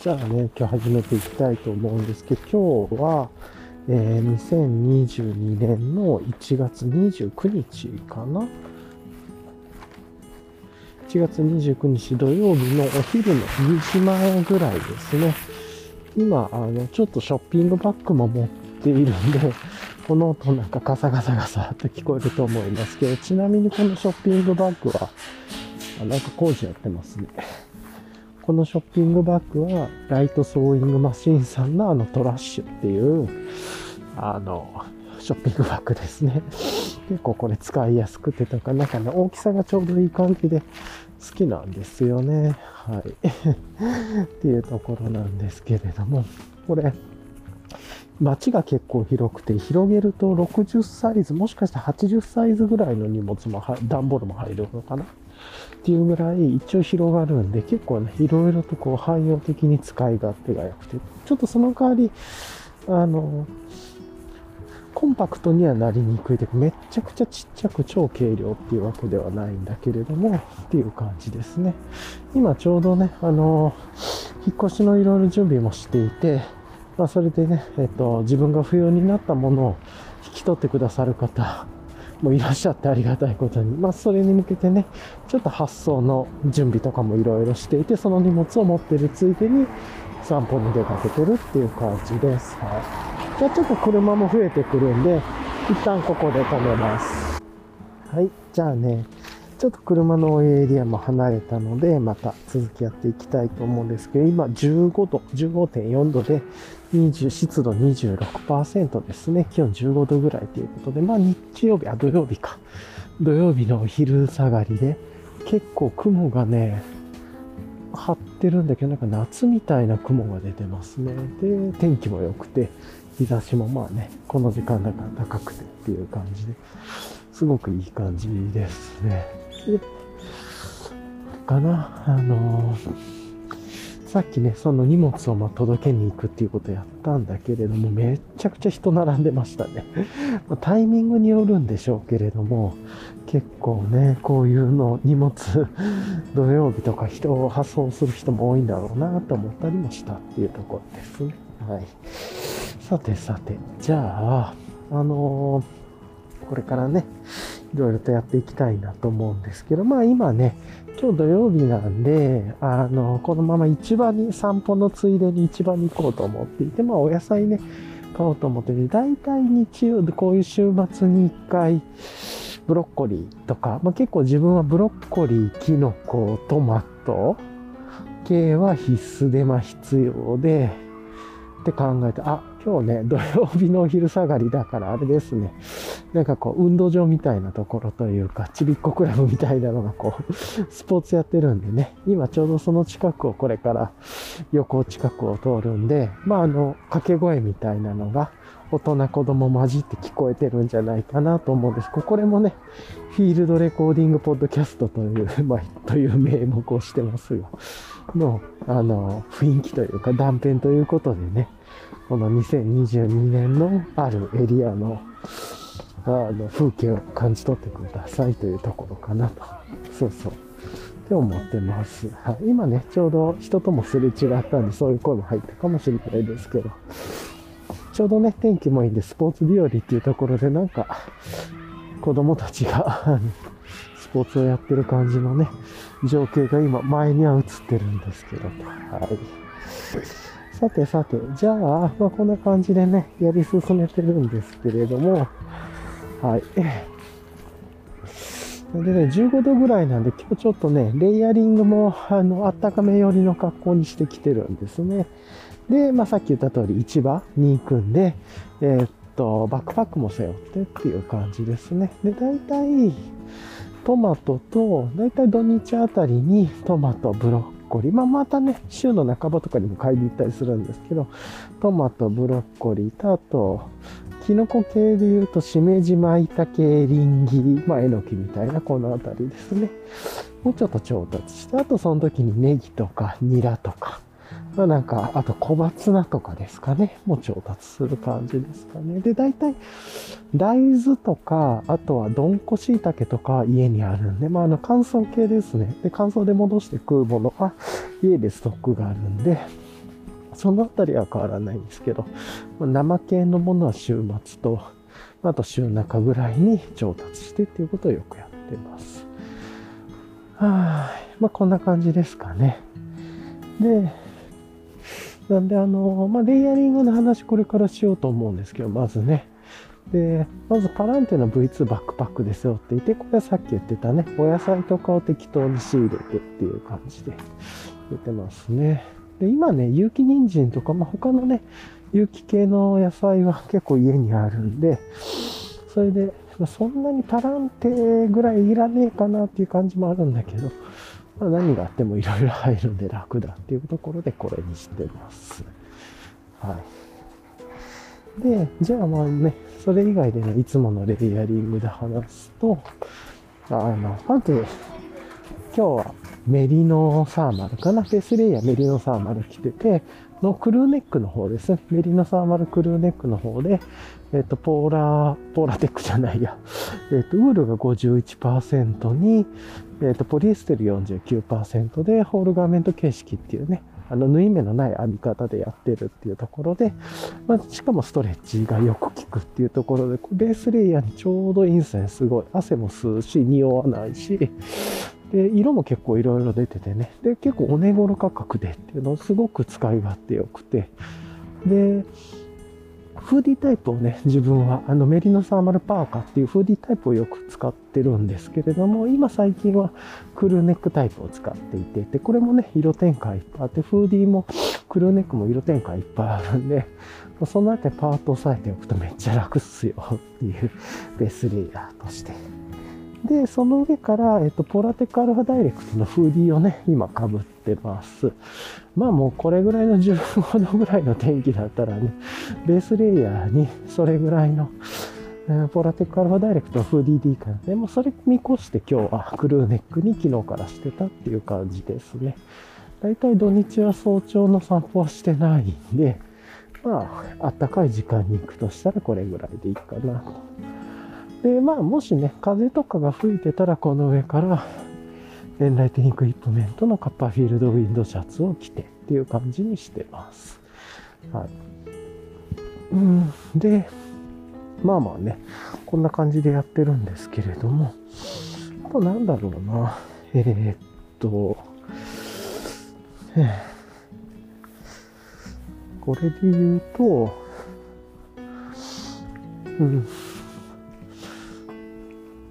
じゃあね、今日始めていきたいと思うんですけど、今日は、えー、2022年の1月29日かな ?1 月29日土曜日のお昼の2時前ぐらいですね。今、あの、ちょっとショッピングバッグも持っているんで、この音なんかガサガサガサって聞こえると思いますけど、ちなみにこのショッピングバッグは、なんか工事やってますね。このショッピングバッグは、ライトソーイングマシンさんのあのトラッシュっていう、あの、ショッピングバッグですね。結構これ使いやすくてとか、なんかね、大きさがちょうどいい感じで好きなんですよね。はい。っていうところなんですけれども、これ、街が結構広くて、広げると60サイズ、もしかしたら80サイズぐらいの荷物も、段ボールも入るのかな？っていうぐらい一応広がるんで、結構ね、いろいろとこう汎用的に使い勝手が良くて、ちょっとその代わり、あの、コンパクトにはなりにくいというか、めっちゃくちゃちっちゃく超軽量っていうわけではないんだけれども、っていう感じですね。今ちょうどね、あの、引っ越しのいろいろ準備もしていて、まあそれでね、えっと、自分が不要になったものを引き取ってくださる方、もいらっしゃってありがたいことに、まあ、それに向けてね、ちょっと発送の準備とかもいろいろしていて、その荷物を持ってるついでに散歩に出かけてるっていう感じです。はい。じゃあちょっと車も増えてくるんで、一旦ここで止めます。はい。じゃあね、ちょっと車のエリアも離れたので、また続きやっていきたいと思うんですけど、今15度、15.4度で、20湿度26%ですね。気温15度ぐらいということで、まあ日曜日、あ、土曜日か。土曜日のお昼下がりで、結構雲がね、張ってるんだけど、なんか夏みたいな雲が出てますね。で、天気も良くて、日差しもまあね、この時間だから高くてっていう感じで、すごくいい感じですね。でかな、あのー、さっきね、その荷物をま届けに行くっていうことをやったんだけれども、めっちゃくちゃ人並んでましたね。まタイミングによるんでしょうけれども、結構ね、こういうの、荷物、土曜日とか人を発送する人も多いんだろうなと思ったりもしたっていうところですね。はい。さてさて、じゃあ、あのー、これからね、いろいろとやっていきたいなと思うんですけど、まあ今ね、今日土曜日なんで、あの、このまま市場に散歩のついでに市場に行こうと思っていて、まあお野菜ね、買おうと思ってて、大体日曜でこういう週末に一回、ブロッコリーとか、まあ結構自分はブロッコリー、キノコ、トマト系は必須で、まあ必要で、って考えて、あ、今日ね、土曜日のお昼下がりだからあれですね。なんかこう、運動場みたいなところというか、ちびっこクラブみたいなのがこう、スポーツやってるんでね、今ちょうどその近くをこれから横近くを通るんで、まああの、掛け声みたいなのが、大人子供混じって聞こえてるんじゃないかなと思うんです。これもね、フィールドレコーディングポッドキャストという、まあ、という名目をしてますよ。の、あの、雰囲気というか断片ということでね、この2022年のあるエリアのあの風景を感じ取ってくださいというところかなと。そうそう。って思ってます。はい、今ね、ちょうど人ともすれ違ったんで、そういう声も入ったかもしれないですけど、ちょうどね、天気もいいんで、スポーツ日和っていうところで、なんか、子供たちがスポーツをやってる感じのね、情景が今、前には映ってるんですけど、はい。さてさて、じゃあ、まあ、こんな感じでね、やり進めてるんですけれども、はい。でね、15度ぐらいなんで、今日ちょっとね、レイヤリングも、あの、あったかめ寄りの格好にしてきてるんですね。で、まあ、さっき言った通り、市場に行くんで、えー、っと、バックパックも背負ってっていう感じですね。で、大体、トマトと、大体土日あたりにトマト、ブロッコリー。まあ、またね、週の半ばとかにも買いに行ったりするんですけど、トマト、ブロッコリーと、あと、キノコ系で言うと、しめじ、まいたけ、リンギ、まあ、えのきみたいな、このあたりですね。もうちょっと調達して、あとその時にネギとか、ニラとか、まあなんか、あと小松菜とかですかね。もう調達する感じですかね。で、大体、大豆とか、あとはどんこしいたけとか家にあるんで、まああの乾燥系ですね。で、乾燥で戻して食うものは家でストックがあるんで、そのあたりは変わらないんですけど、まあ、生系のものは週末と、あと週中ぐらいに調達してっていうことをよくやってます。はい。まあ、こんな感じですかね。で、なんで、あの、まあ、レイヤリングの話これからしようと思うんですけど、まずね、で、まずパランテの V2 バックパックですよって言って、これはさっき言ってたね、お野菜とかを適当に仕入れてっていう感じで言ってますね。で、今ね、有機人参とか、まあ、他のね、有機系の野菜は結構家にあるんで、それで、ま、そんなにパランテぐらいいらねえかなっていう感じもあるんだけど、まあ、何があってもいろいろ入るんで楽だっていうところでこれにしてます。はい。で、じゃあまあね、それ以外でのいつものレイヤリングで話すと、あの、まず、今日はメリノサーマルかな？フェスレイヤーメリノサーマル着てて、のクルーネックの方ですね。メリノサーマルクルーネックの方で、えっ、と、ポーラー、ポーラテックじゃないや。えっ、と、ウールが51%に、えっ、と、ポリエステル49%で、ホールガーメント形式っていうね、あの、縫い目のない編み方でやってるっていうところで、まあ、しかもストレッチがよく効くっていうところで、ベースレイヤーにちょうどいいんですね。すごい。汗も吸うし、匂わないし、で、色も結構いろいろ出ててね。で、結構お値頃価格でっていうのをすごく使い勝手良くて。で、フーディータイプをね、自分はあのメリノサーマルパーカーっていうフーディータイプをよく使ってるんですけれども、今最近はクルーネックタイプを使っていて、で、これもね、色展開いっぱいあって、フーディーもクルーネックも色展開いっぱいあるんで、そのあたりパート押さえておくとめっちゃ楽っすよっていうベースレイヤーとしてで、その上から、えっと、ポラテックアルファダイレクトのフーディーをね、今被ってます。まあもうこれぐらいの15度ぐらいの天気だったらね、ベースレイヤーにそれぐらいの、えー、ポラテックアルファダイレクトのフーディー D かなでもそれ見越して今日はクルーネックに昨日からしてたっていう感じですね。だいたい土日は早朝の散歩はしてないんで、まあ、あったかい時間に行くとしたらこれぐらいでいいかなと。で、まあ、もしね、風とかが吹いてたら、この上から、エンライティングイップメントのカッパーフィールドウィンドシャツを着てっていう感じにしてます。はい。うん、で、まあまあね、こんな感じでやってるんですけれども、あとなんだろうな、えー、っと、これで言うと、うん、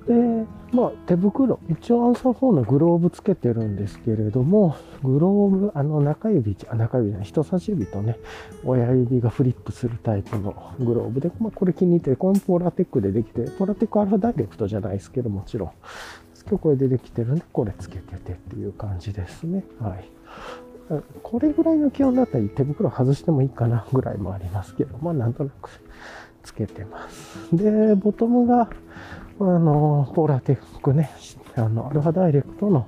で、まあ、手袋、一応アンサー4のグローブつけてるんですけれども、グローブ、あの中指、あ中指じゃない、人差し指とね、親指がフリップするタイプのグローブで、まあ、これ気に入って、このポラテックでできて、ポラテックアルファダイレクトじゃないですけど、もちろん。今日これでできてるんで、これつけててっていう感じですね。はい。これぐらいの気温だったら手袋外してもいいかなぐらいもありますけど、まあなんとなくつけてます。で、ボトムが、あの、ポーラテックね、あの、アルファダイレクトの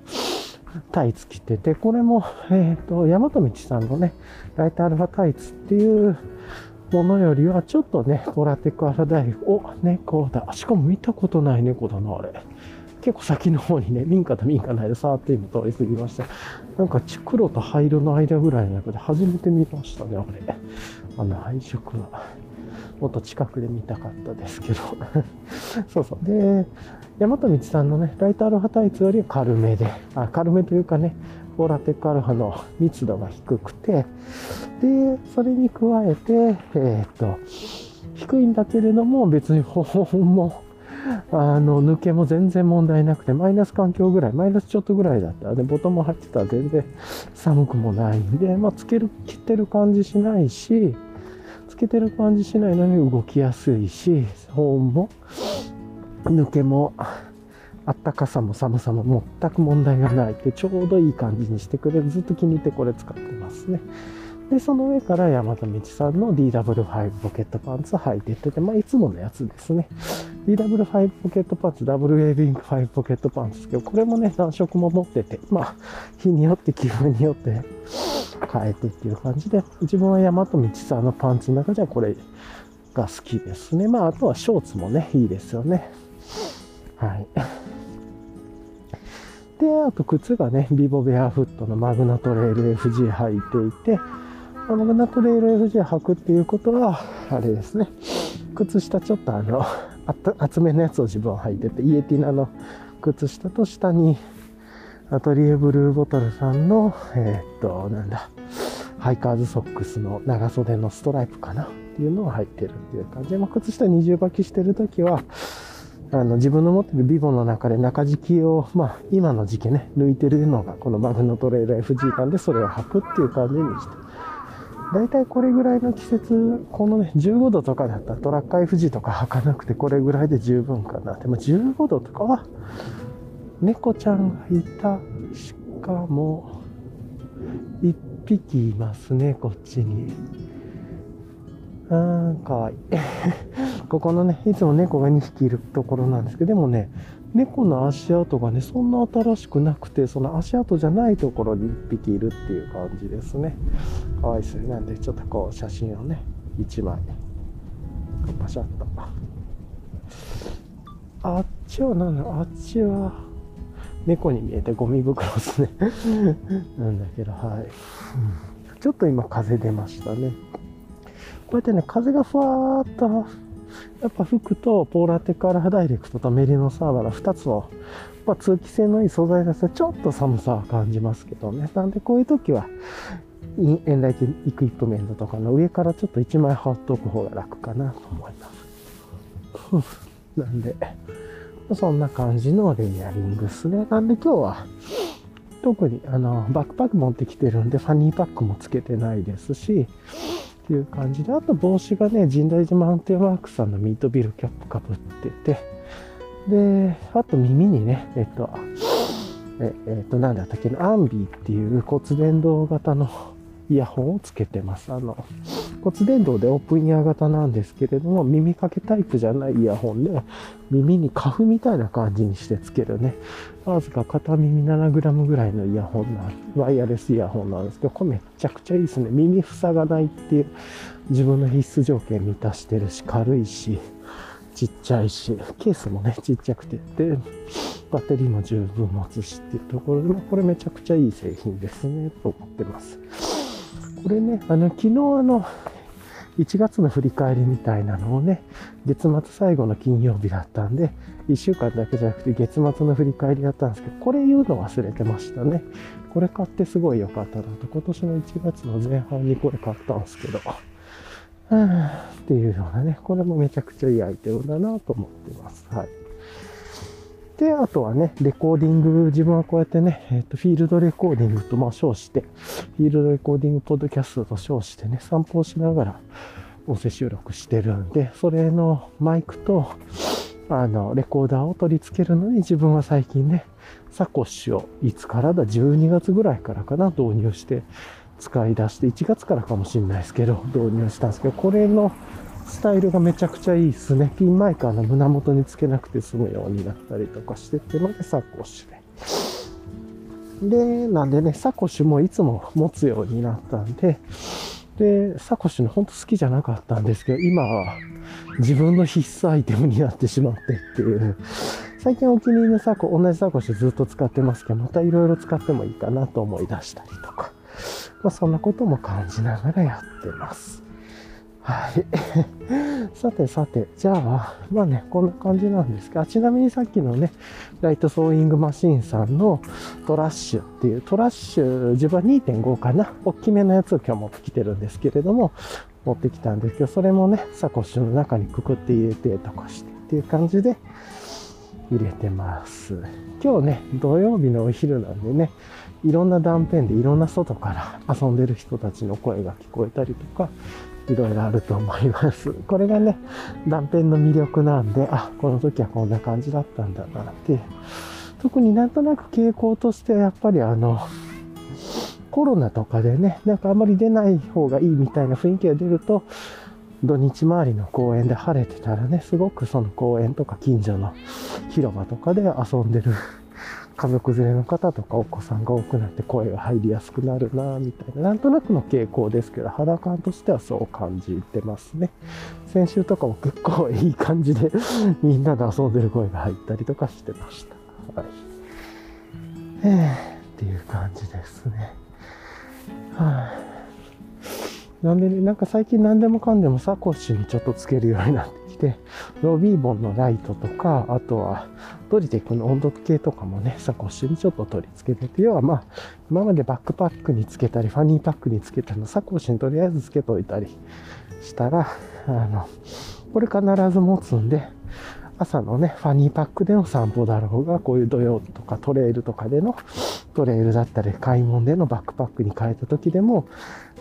タイツ着てて、これも、えっ、ー、と、大和道さんのね、ライトアルファタイツっていうものよりは、ちょっとね、ポーラーテックアルファダイレクト、お、猫だ。しかも見たことない猫だな、あれ。結構先の方にね、民家と民家の間触って今通り過ぎました。なんか黒と灰色の間ぐらいの中で初めて見ましたね、あれ。あの配色は。もっと近くで見たかったですけど そうそう。で、大和道さんのね、ライトアルファタイツより軽めで、あ軽めというかね、フォーラテックアルファの密度が低くて、で、それに加えて、えっ、と、低いんだけれども、別に保温も、あの、抜けも全然問題なくて、マイナス環境ぐらい、マイナスちょっとぐらいだったら、で、ボトム入ってたら全然寒くもないんで、まあ、つける、切ってる感じしないし、けてる感じしないのに動きやすいし、保温も、抜けも、あったかさも寒さも全く問題がないってちょうどいい感じにしてくれる。ずっと気に入ってこれ使ってますね。で、その上から山田道さんの DW5 ポケットパンツ履いてってて、まあ、いつものやつですね。DW5 ポケットパンツ、ダブルウェービング5ポケットパンツですけど、これもね、何色も持ってて、まあ、日によって気分によって変えてっていう感じで、自分は大和道さんのパンツの中じゃこれが好きですね。まあ、あとはショーツもね、いいですよね。はい。で、あと靴がね、ビボベアフットのマグナトレール FG 履いていて、マグナトレイル FG 履くっていうことは、あれですね。靴下ちょっとあの、厚めのやつを自分は履いてて、イエティナの靴下と下に、アトリエブルーボトルさんの、えー、っと、なんだ、ハイカーズソックスの長袖のストライプかなっていうのを履いてるっていう感じで、まあ、靴下二重履きしてるときは、あの、自分の持ってるビボの中で中敷きを、まあ、今の時期ね、抜いてるのがこのマグノトレール FG なんで、それを履くっていう感じにして大体これぐらいの季節、このね、15度とかだったらトラッカー FG とか履かなくてこれぐらいで十分かな。でも15度とかは、猫ちゃんがいた、しかも、一匹いますね、こっちに。あー、かわいい。ここのね、いつも猫が2匹いるところなんですけど、でもね、猫の足跡がね、そんな新しくなくて、その足跡じゃないところに1匹いるっていう感じですね。かわいいですね。なんで、ちょっとこう、写真をね、1枚、パシャッと。あっちは何だ？ろうあっちは、猫に見えてゴミ袋ですね。なんだけど、はい。うんちょっと今風出ましたね。こうやってね、風がふわーっとやっぱ服とポーラテカラーダイレクトとメリノサーバラ2つの、まあ、通気性のいい素材だとちょっと寒さは感じますけどね。なんでこういう時は、エンライイクイプメントとかの上からちょっと1枚羽織っておく方が楽かなと思います。なんで、そんな感じのレイヤリングですね。なんで今日は、特にあのバックパック持ってきてるんで、ファニーパックもつけてないですし、っていう感じで、あと帽子がね、神代寺マウンテンワークさんのミートビルキャップかぶってて、で、あと耳にね、えっと、ええっと、なんだったっけな、アンビーっていう骨伝導型のイヤホンをつけてます。あの、骨伝導でオープンイヤー型なんですけれども、耳掛けタイプじゃないイヤホンで、耳にカフみたいな感じにしてつけるね、わずか片耳 7g ぐらいのイヤホンな、ワイヤレスイヤホンなんですけど、これめちゃくちゃいいですね。耳塞がないっていう自分の必須条件満たしてるし、軽いし、ちっちゃいし、ケースもね、ちっちゃくてって、バッテリーも十分持つしっていうところで、これめちゃくちゃいい製品ですね、と思ってます。これね、あの、昨日あの、1月の振り返りみたいなのをね、月末最後の金曜日だったんで、1週間だけじゃなくて月末の振り返りだったんですけど、これ言うの忘れてましたね。これ買ってすごい良かったなと。今年の1月の前半にこれ買ったんですけど、っていうようなね、これもめちゃくちゃいいアイテムだなと思ってます。はい。で、あとはね、レコーディング、自分はこうやってね、えっ、ー、と、フィールドレコーディングと、まあ、称して、フィールドレコーディングポッドキャストと称してね、散歩をしながら音声収録してるんで、それのマイクと、あの、レコーダーを取り付けるのに自分は最近ね、サコッシュをいつからだ、12月ぐらいからかな、導入して使い出して、1月からかもしれないですけど、導入したんですけど、これのスタイルがめちゃくちゃいいですね。ピンマイカーの胸元につけなくて済むようになったりとかしてってので、サコッシュで。で、なんでね、サコッシュもいつも持つようになったんで、で、サコッシュのほんと好きじゃなかったんですけど、今は自分の必須アイテムになってしまってっていう。最近お気に入りのサコ、同じサコッシュずっと使ってますけど、またいろいろ使ってもいいかなと思い出したりとか。まあそんなことも感じながらやってます。はい。さてさて、じゃあ、まあね、こんな感じなんですが、ちなみにさっきのね、ライトソーイングマシンさんのトラッシュっていう、トラッシュ、自分は2.5かな、大きめのやつを今日持ってきてるんですけれども、持ってきたんですけど、それもね、サコッシュの中にくくって入れてとかしてっていう感じで入れてます。今日ね、土曜日のお昼なんでね、いろんな断片でいろんな外から遊んでる人たちの声が聞こえたりとか、いろいろあると思います。これがね、断片の魅力なんで、あ、この時はこんな感じだったんだなって。特になんとなく傾向としてはやっぱりあの、コロナとかでね、なんかあんまり出ない方がいいみたいな雰囲気が出ると、土日回りの公園で晴れてたらね、すごくその公園とか近所の広場とかで遊んでる家族連れの方とかお子さんが多くなって声が入りやすくなるなみたいな、なんとなくの傾向ですけど、肌感としてはそう感じてますね。先週とかも結構いい感じで みんなで遊んでる声が入ったりとかしてました。はい。えー、っていう感じですね。はい、なんでね、なんか最近何でもかんでもサコッシュにちょっとつけるようになってて、ロビーボンのライトとか、あとはドリテックの温度計とかもね、サコッシュにちょっと取り付けてて、要はまあ、今までバックパックにつけたり、ファニーパックにつけたのサコッシュにとりあえずつけといたりしたら、あの、これ必ず持つんで、朝のね、ファニーパックでの散歩だろうが、こういう土曜とかトレイルとかでのトレイルだったり、買い物でのバックパックに変えた時でも、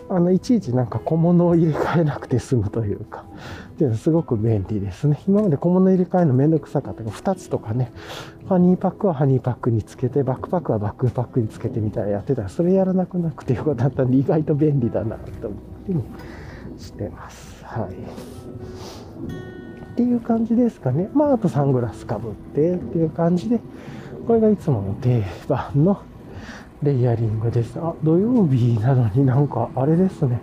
あの、いちいちなんか小物を入れ替えなくて済むというか、っていうのはすごく便利ですね。今まで小物入れ替えのめんどくさかったが、2つとかね、ファニーパックはハニーパックにつけて、バックパックはバックパックにつけてみたいなやってたら、それやらなくなくてよかったんで、意外と便利だなと思ったりしてます。はい。っていう感じですかね。まあ、あとサングラスかぶってっていう感じで、これがいつもの定番のレイヤリングです。あ、土曜日なのになんか、あれですね。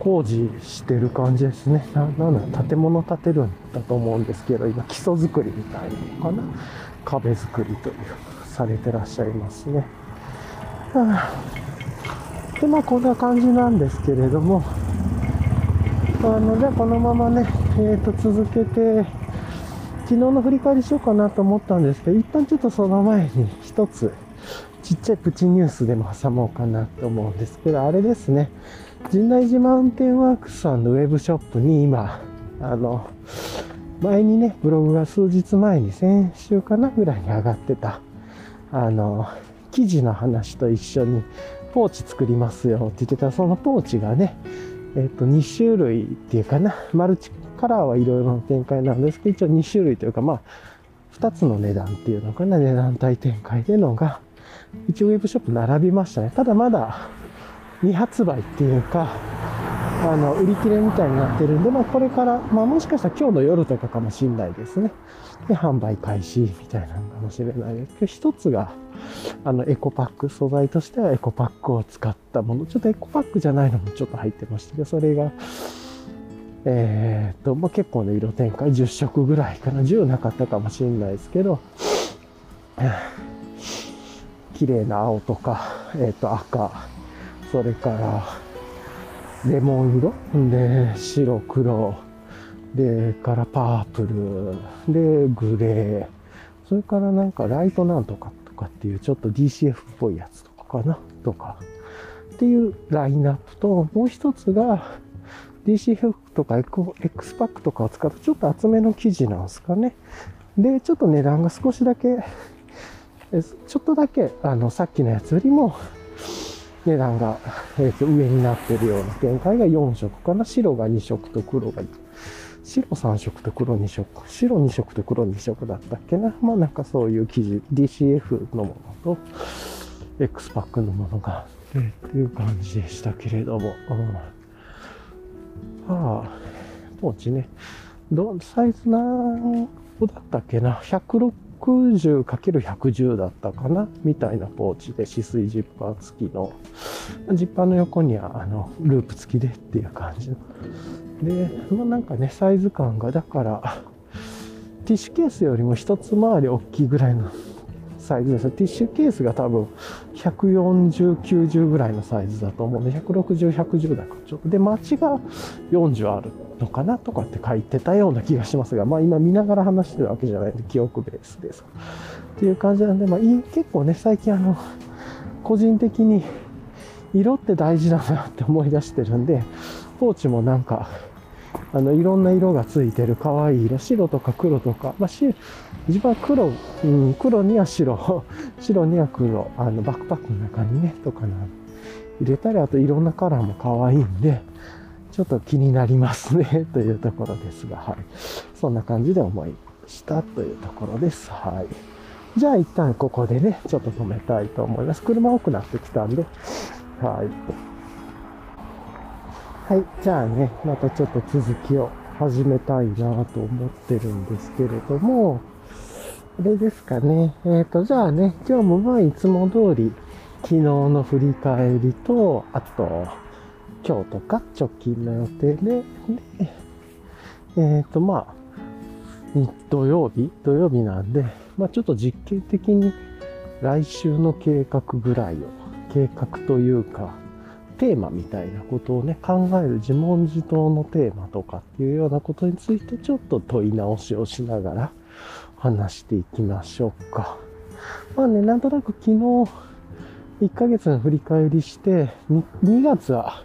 工事してる感じですね。な、なんだ、建物建てるんだと思うんですけど、今基礎作りみたいなのかな。壁作りという、されてらっしゃいますね。はあ、で、まあこんな感じなんですけれども、あの、じゃあこのままね、えーと、続けて、昨日の振り返りしようかなと思ったんですけど、一旦ちょっとその前に一つ、ちっちゃいプチニュースでも挟もうかなと思うんですけど、あれですね。神内寺マウンテンワークスさんのウェブショップに今、あの、前にね、ブログが数日前に先週かなぐらいに上がってた、あの、記事の話と一緒にポーチ作りますよって言ってた、そのポーチがね、えっ、と、2種類っていうかな、マルチカラーはいろいろな展開なんですけど、一応2種類というか、まあ、2つの値段っていうのかな、値段帯展開でのが、一応ウェブショップ並びましたね。ただまだ未発売っていうか、あの、売り切れみたいになってるんで、まあこれから、まあもしかしたら今日の夜とかかもしんないですね。で、販売開始みたいなのかもしれないですけど、一つが、あの、エコパック、素材としてはエコパックを使ったもの。ちょっとエコパックじゃないのもちょっと入ってましたけど、それが、えー、っと、まあ、結構な色展開、10色ぐらいかな。10なかったかもしれないですけど、綺麗な青とか、えっ、と、赤、それから、レモン色？で、白、黒、で、からパープル、で、グレー、それからなんかライトなんとかとかっていうちょっと DCF っぽいやつとかかな？とか、っていうラインナップと、もう一つが DCF とか X パックとかを使ったちょっと厚めの生地なんですかね？で、ちょっと値段が少しだけちょっとだけ、あの、さっきのやつよりも、値段が、えー、と上になってるような展開が4色かな。白が2色と黒が、白3色と黒2色。白2色と黒2色だったっけな。まあなんかそういう記事、DCF のものと、X パックのものがあってっていう感じでしたけれども。うん、ああ、ポーチね。ど、サイズ何個だったっけな。106 60×110 だったかなみたいなポーチで、止水ジッパー付きの、ジッパーの横には、あの、ループ付きでっていう感じの。で、まあなんかね、サイズ感が、だから、ティッシュケースよりも一つ回り大きいぐらいのサイズです。ティッシュケースが多分140、90ぐらいのサイズだと思うんで、160、110だからちょっと。で、街が40あるのかなとかって書いてたような気がしますが、まあ今見ながら話してるわけじゃないんで、記憶ベースです。っていう感じなんで、まあいい、結構ね、最近あの、個人的に色って大事だなって思い出してるんで、ポーチもなんか、あの、いろんな色がついてる可愛い色、白とか黒とか、まあ、し、自分は黒、うん、黒には白、白には黒、あの、バックパックの中にね、とかな、入れたり、あといろんなカラーも可愛いんで、ちょっと気になりますね というところですが、はい。そんな感じで思いしたというところです。はい。じゃあ一旦ここでね、ちょっと止めたいと思います。車多くなってきたんで、はい。はい。じゃあね、またちょっと続きを始めたいなと思ってるんですけれども、あれですかね。えっ、ー、と、じゃあね、今日もまあいつも通り、昨日の振り返りと、あと、今日とか直近の予定で、でえっ、ー、と、まあ、土曜日土曜日なんで、まあちょっと実験的に来週の計画ぐらいを、計画というか、テーマみたいなことをね、考える自問自答のテーマとかっていうようなことについてちょっと問い直しをしながら話していきましょうか。まあね、なんとなく昨日1ヶ月の振り返りして、2, 2月は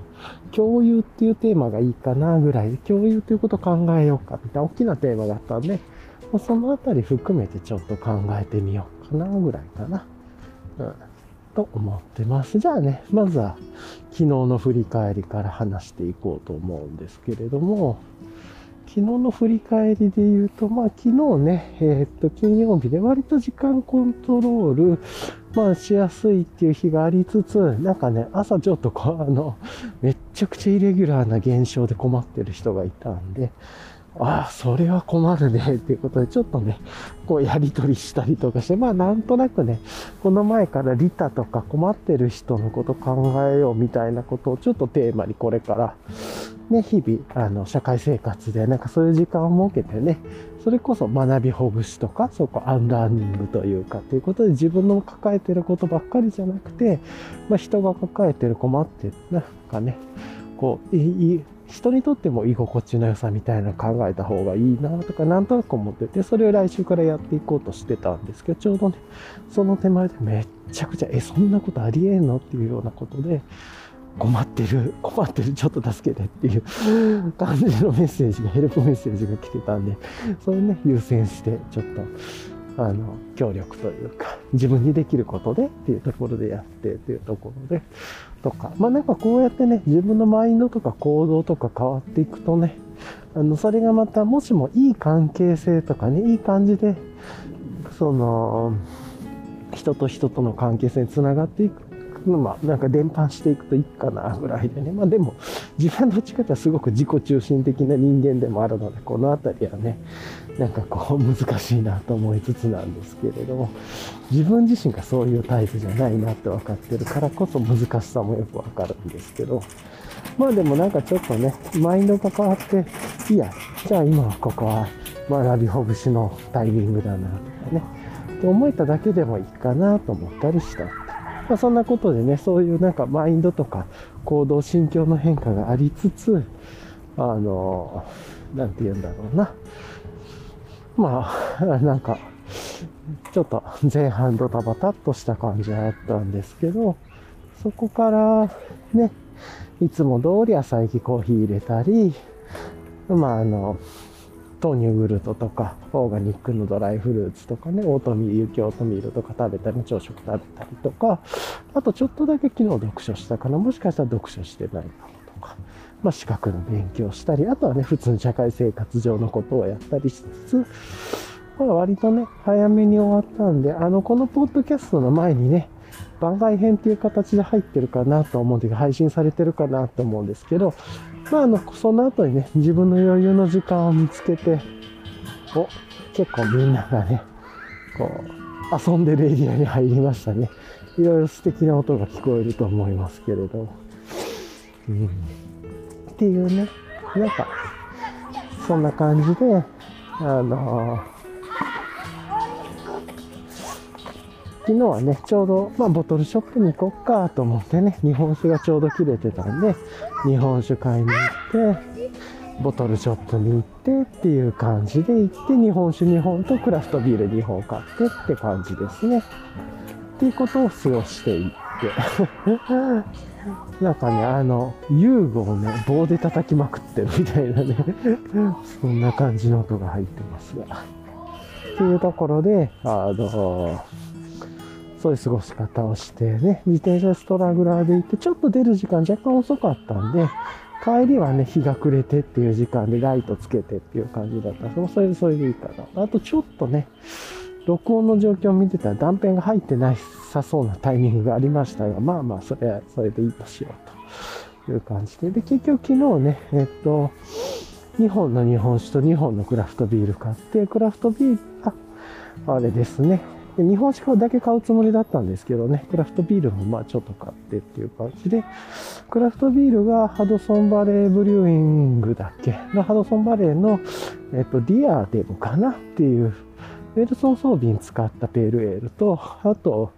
共有っていうテーマがいいかなぐらいで、共有ということ考えようかみたいな大きなテーマがあったんで、そのあたり含めてちょっと考えてみようかなぐらいかな。うん。と思ってます。じゃあね、まずは昨日の振り返りから話していこうと思うんですけれども、昨日の振り返りで言うと、まあ昨日ね、えー、っと、金曜日で割と時間コントロール、まあしやすいっていう日がありつつ、なんかね、朝ちょっとこう、あの、めっちゃくちゃイレギュラーな現象で困ってる人がいたんで、ああ、それは困るね、っていうことで、ちょっとね、こうやりとりしたりとかして、まあなんとなくね、この前からリタとか困ってる人のこと考えようみたいなことをちょっとテーマにこれから、ね、日々、あの、社会生活でなんかそういう時間を設けてね、それこそ学びほぐしとか、そこアンラーニングというか、ということで自分の抱えてることばっかりじゃなくて、まあ人が抱えてる困ってる、なんかね、こう、いい、人にとっても居心地の良さみたいなの考えた方がいいなとかなんとなく思ってて、それを来週からやっていこうとしてたんですけど、ちょうどね、その手前でめっちゃくちゃ、え、そんなことありえんのっていうようなことで、困ってる、困ってる、ちょっと助けてっていう感じのメッセージが、ヘルプメッセージが来てたんで、それね、優先して、ちょっと、あの、協力というか、自分にできることでっていうところでやってっていうところで、とか、まあなんかこうやってね、自分のマインドとか行動とか変わっていくとね、あの、それがまた、もしもいい関係性とかね、いい感じで、その、人と人との関係性につながっていくまあ、なんか伝播していくといいかなぐらいでね。まあでも、自分のどっちかというとすごく自己中心的な人間でもあるので、このあたりはね、なんかこう難しいなと思いつつなんですけれども、自分自身がそういうタイプじゃないなって分かってるからこそ難しさもよくわかるんですけど、まあでもなんかちょっとね、マインドが変わって、いや、じゃあ今はここは学びほぐしのタイミングだなとかね、と思えただけでもいいかなと思ったりした。まあ、そんなことでね、そういうなんかマインドとか行動、心境の変化がありつつ、あの、なんて言うんだろうな。まあ、なんか、ちょっと前半ドタバタっとした感じがあったんですけど、そこからね、いつも通り朝行きコーヒー入れたり、まああの、豆乳グルトとか、オーガニックのドライフルーツとかね、オートミール、雪オートミールとか食べたり、朝食食べたりとか、あとちょっとだけ昨日読書したかな、もしかしたら読書してないかもとか、まあ資格の勉強したり、あとはね、普通に社会生活上のことをやったりしつつ、まあ割とね、早めに終わったんで、あの、このポッドキャストの前にね、番外編っていう形で入ってるかなと思うんで、配信されてるかなと思うんですけど、まあ、あの、その後にね、自分の余裕の時間を見つけて、お、結構みんながね、こう、遊んでるエリアに入りましたね。いろいろ素敵な音が聞こえると思いますけれど。うん。っていうね、なんか、そんな感じで、あのー昨日はね、ちょうど、まあ、ボトルショップに行こっかと思ってね、日本酒がちょうど切れてたんで、日本酒買いに行って、ボトルショップに行ってっていう感じで行って、日本酒2本とクラフトビール2本買ってって感じですね。っていうことを過ごしていって。なんかね、あの、遊具をね、棒で叩きまくってるみたいなねそんな感じの音が入ってますが。っていうところで、あの、そういう過ごし方をしてね、自転車ストラグラーで行って、ちょっと出る時間若干遅かったんで、帰りはね、日が暮れてっていう時間でライトつけてっていう感じだったんでそれでそれでいいかな。あとちょっとね、録音の状況を見てたら断片が入ってなさそうなタイミングがありましたが、まあまあ、それはそれでいいとしようという感じで。で、結局昨日ね、えっと、2本の日本酒と2本のクラフトビール買って、クラフトビール、あ、あれですね、で日本酒だけ買うつもりだったんですけどね、クラフトビールもまあちょっと買ってっていう感じで、クラフトビールがハドソンバレーブリューイングだっけ？のハドソンバレーの、えっと、ディアデムかなっていう、ネルソンソーヴィンに使ったペールエールと、あと、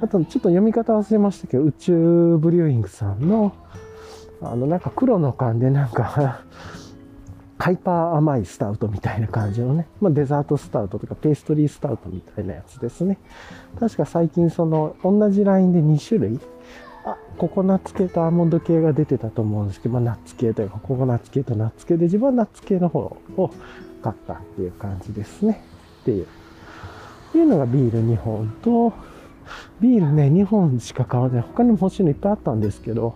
あと、ちょっと読み方忘れましたけど、宇宙ブリューイングさんの、あの、なんか黒の缶でなんかハイパー甘いスタウトみたいな感じのね、まあ、デザートスタウトとかペーストリースタウトみたいなやつですね。確か最近その同じラインで2種類、あ、ココナッツ系とアーモンド系が出てたと思うんですけど、まあ、ナッツ系というかココナッツ系とナッツ系で自分はナッツ系の方を買ったっていう感じですね。っていう。っていうのがビール2本と、ビールね、2本しか買わない。他にも欲しいのいっぱいあったんですけど、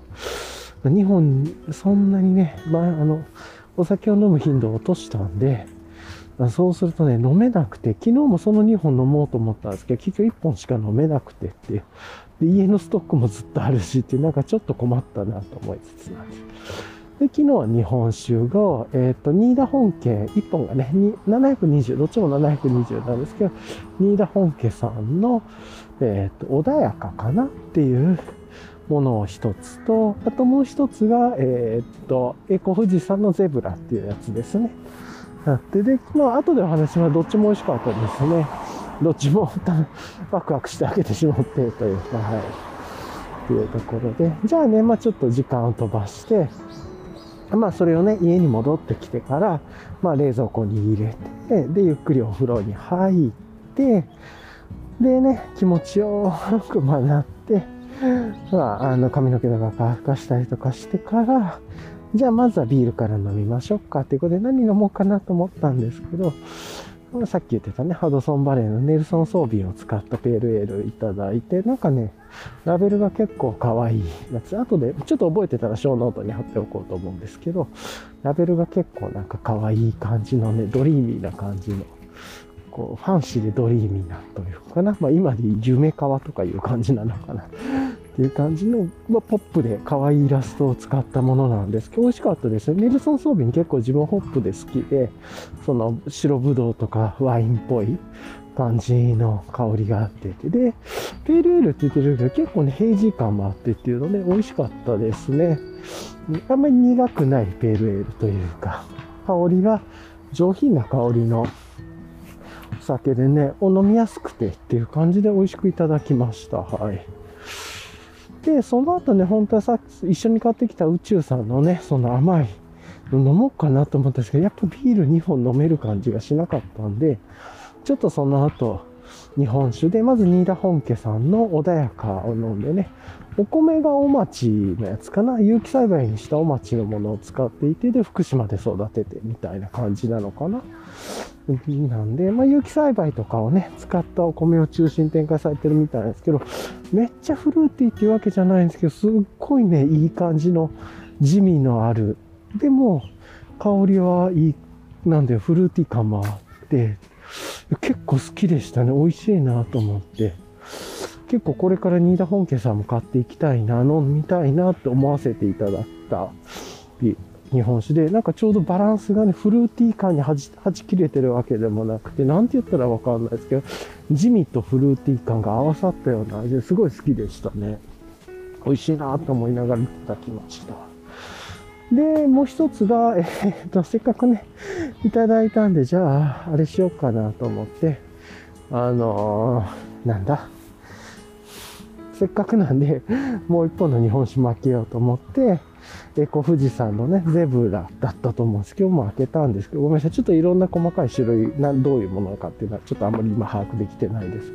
2本、そんなにね、まあ、あの、お酒を飲む頻度を落としたんで、そうするとね、飲めなくて、昨日もその2本飲もうと思ったんですけど、結局1本しか飲めなくてっていう。で、家のストックもずっとあるしっていう、なんかちょっと困ったなと思いつつなんです。で、昨日は日本酒が、えっ、ー、と、新田本家、1本がね、720、どっちも720なんですけど、新田本家さんの、えっ、ー、と、穏やかかなっていうものを一つと、あともう一つが、えー、っと、エコ富士山のゼブラっていうやつですね。あって、で、まあ、後でお話はどっちも美味しかったですね。どっちもワクワクしてあげてしまってというか、はい。っていうところで、じゃあね、まあちょっと時間を飛ばして、まあそれをね、家に戻ってきてから、まあ冷蔵庫に入れて、で、ゆっくりお風呂に入って、でね、気持ちよく学って、まあ、あの髪の毛とか乾かしたりとかしてから、じゃあまずはビールから飲みましょうかっていうことで何飲もうかなと思ったん。ですけど、さっき言ってたね、ハドソンバレーのネルソン装備を使ったペールエールいただいて、なん。かね、ラベルが結構可愛いやつ。後で、ちょっと覚えてたらショーノートに貼っておこうと思うん。ですけど、ラベルが結構なん。か可愛い感じのね、ドリーミーな感じの、こう、ファンシーでドリーミーなというかな。まあ今でゆめかわとかいう感じなのかな。っていう感じの、まあ、ポップで可愛いイラストを使ったものなんですけど、美味しかったですね。ネルソンソーヴィンに結構自分ホップで好きで、その白ぶどうとかワインっぽい感じの香りがあってて、で、ペールエールって言ってるけど結構ね、平時感もあってっていうので美味しかったですね。あんまり苦くないペールエールというか、香りが上品な香りのお酒でね、お飲みやすくてっていう感じで美味しくいただきました。はい。で、その後ね、本当はさっき一緒に買ってきた宇宙さんのね、その甘い飲もうかなと思ったんですけど、やっぱビール2本飲める感じがしなかったんで、ちょっとその後、日本酒で、まず新田本家さんの穏やかを飲んでね、お米がお町のやつかな有機栽培にしたお町のものを使っていて、で、福島で育ててみたいな感じなのかな。なんで、まあ、有機栽培とかをね、使ったお米を中心に展開されてるみたいなんですけど、めっちゃフルーティーっていうわけじゃないんですけど、すっごいね、いい感じの地味のある。でも、香りはいい、なんで、フルーティー感もあって、結構好きでしたね。美味しいなと思って。結構これから新田本家さんも買っていきたいな、飲みたいなって思わせていただいた日本酒で、なんかちょうどバランスがね、フルーティー感にはじ、はじ切れてるわけでもなくて、なんて言ったらわかんないですけど、地味とフルーティー感が合わさったような味ですごい好きでしたね。美味しいなと思いながらいただきました。で、もう一つが、えー、っと、せっかくね、いただいたんで、じゃあ、あれしようかなと思って、あのー、なんだ？せっかくなんで、もう一本の日本酒負けようと思って、エコ富士山のね、ゼブラだったと思うんですけど、もう開けたんですけど、ごめんなさい。ちょっといろんな細かい種類、などういうものかっていうのは、ちょっとあんまり今把握できてないです。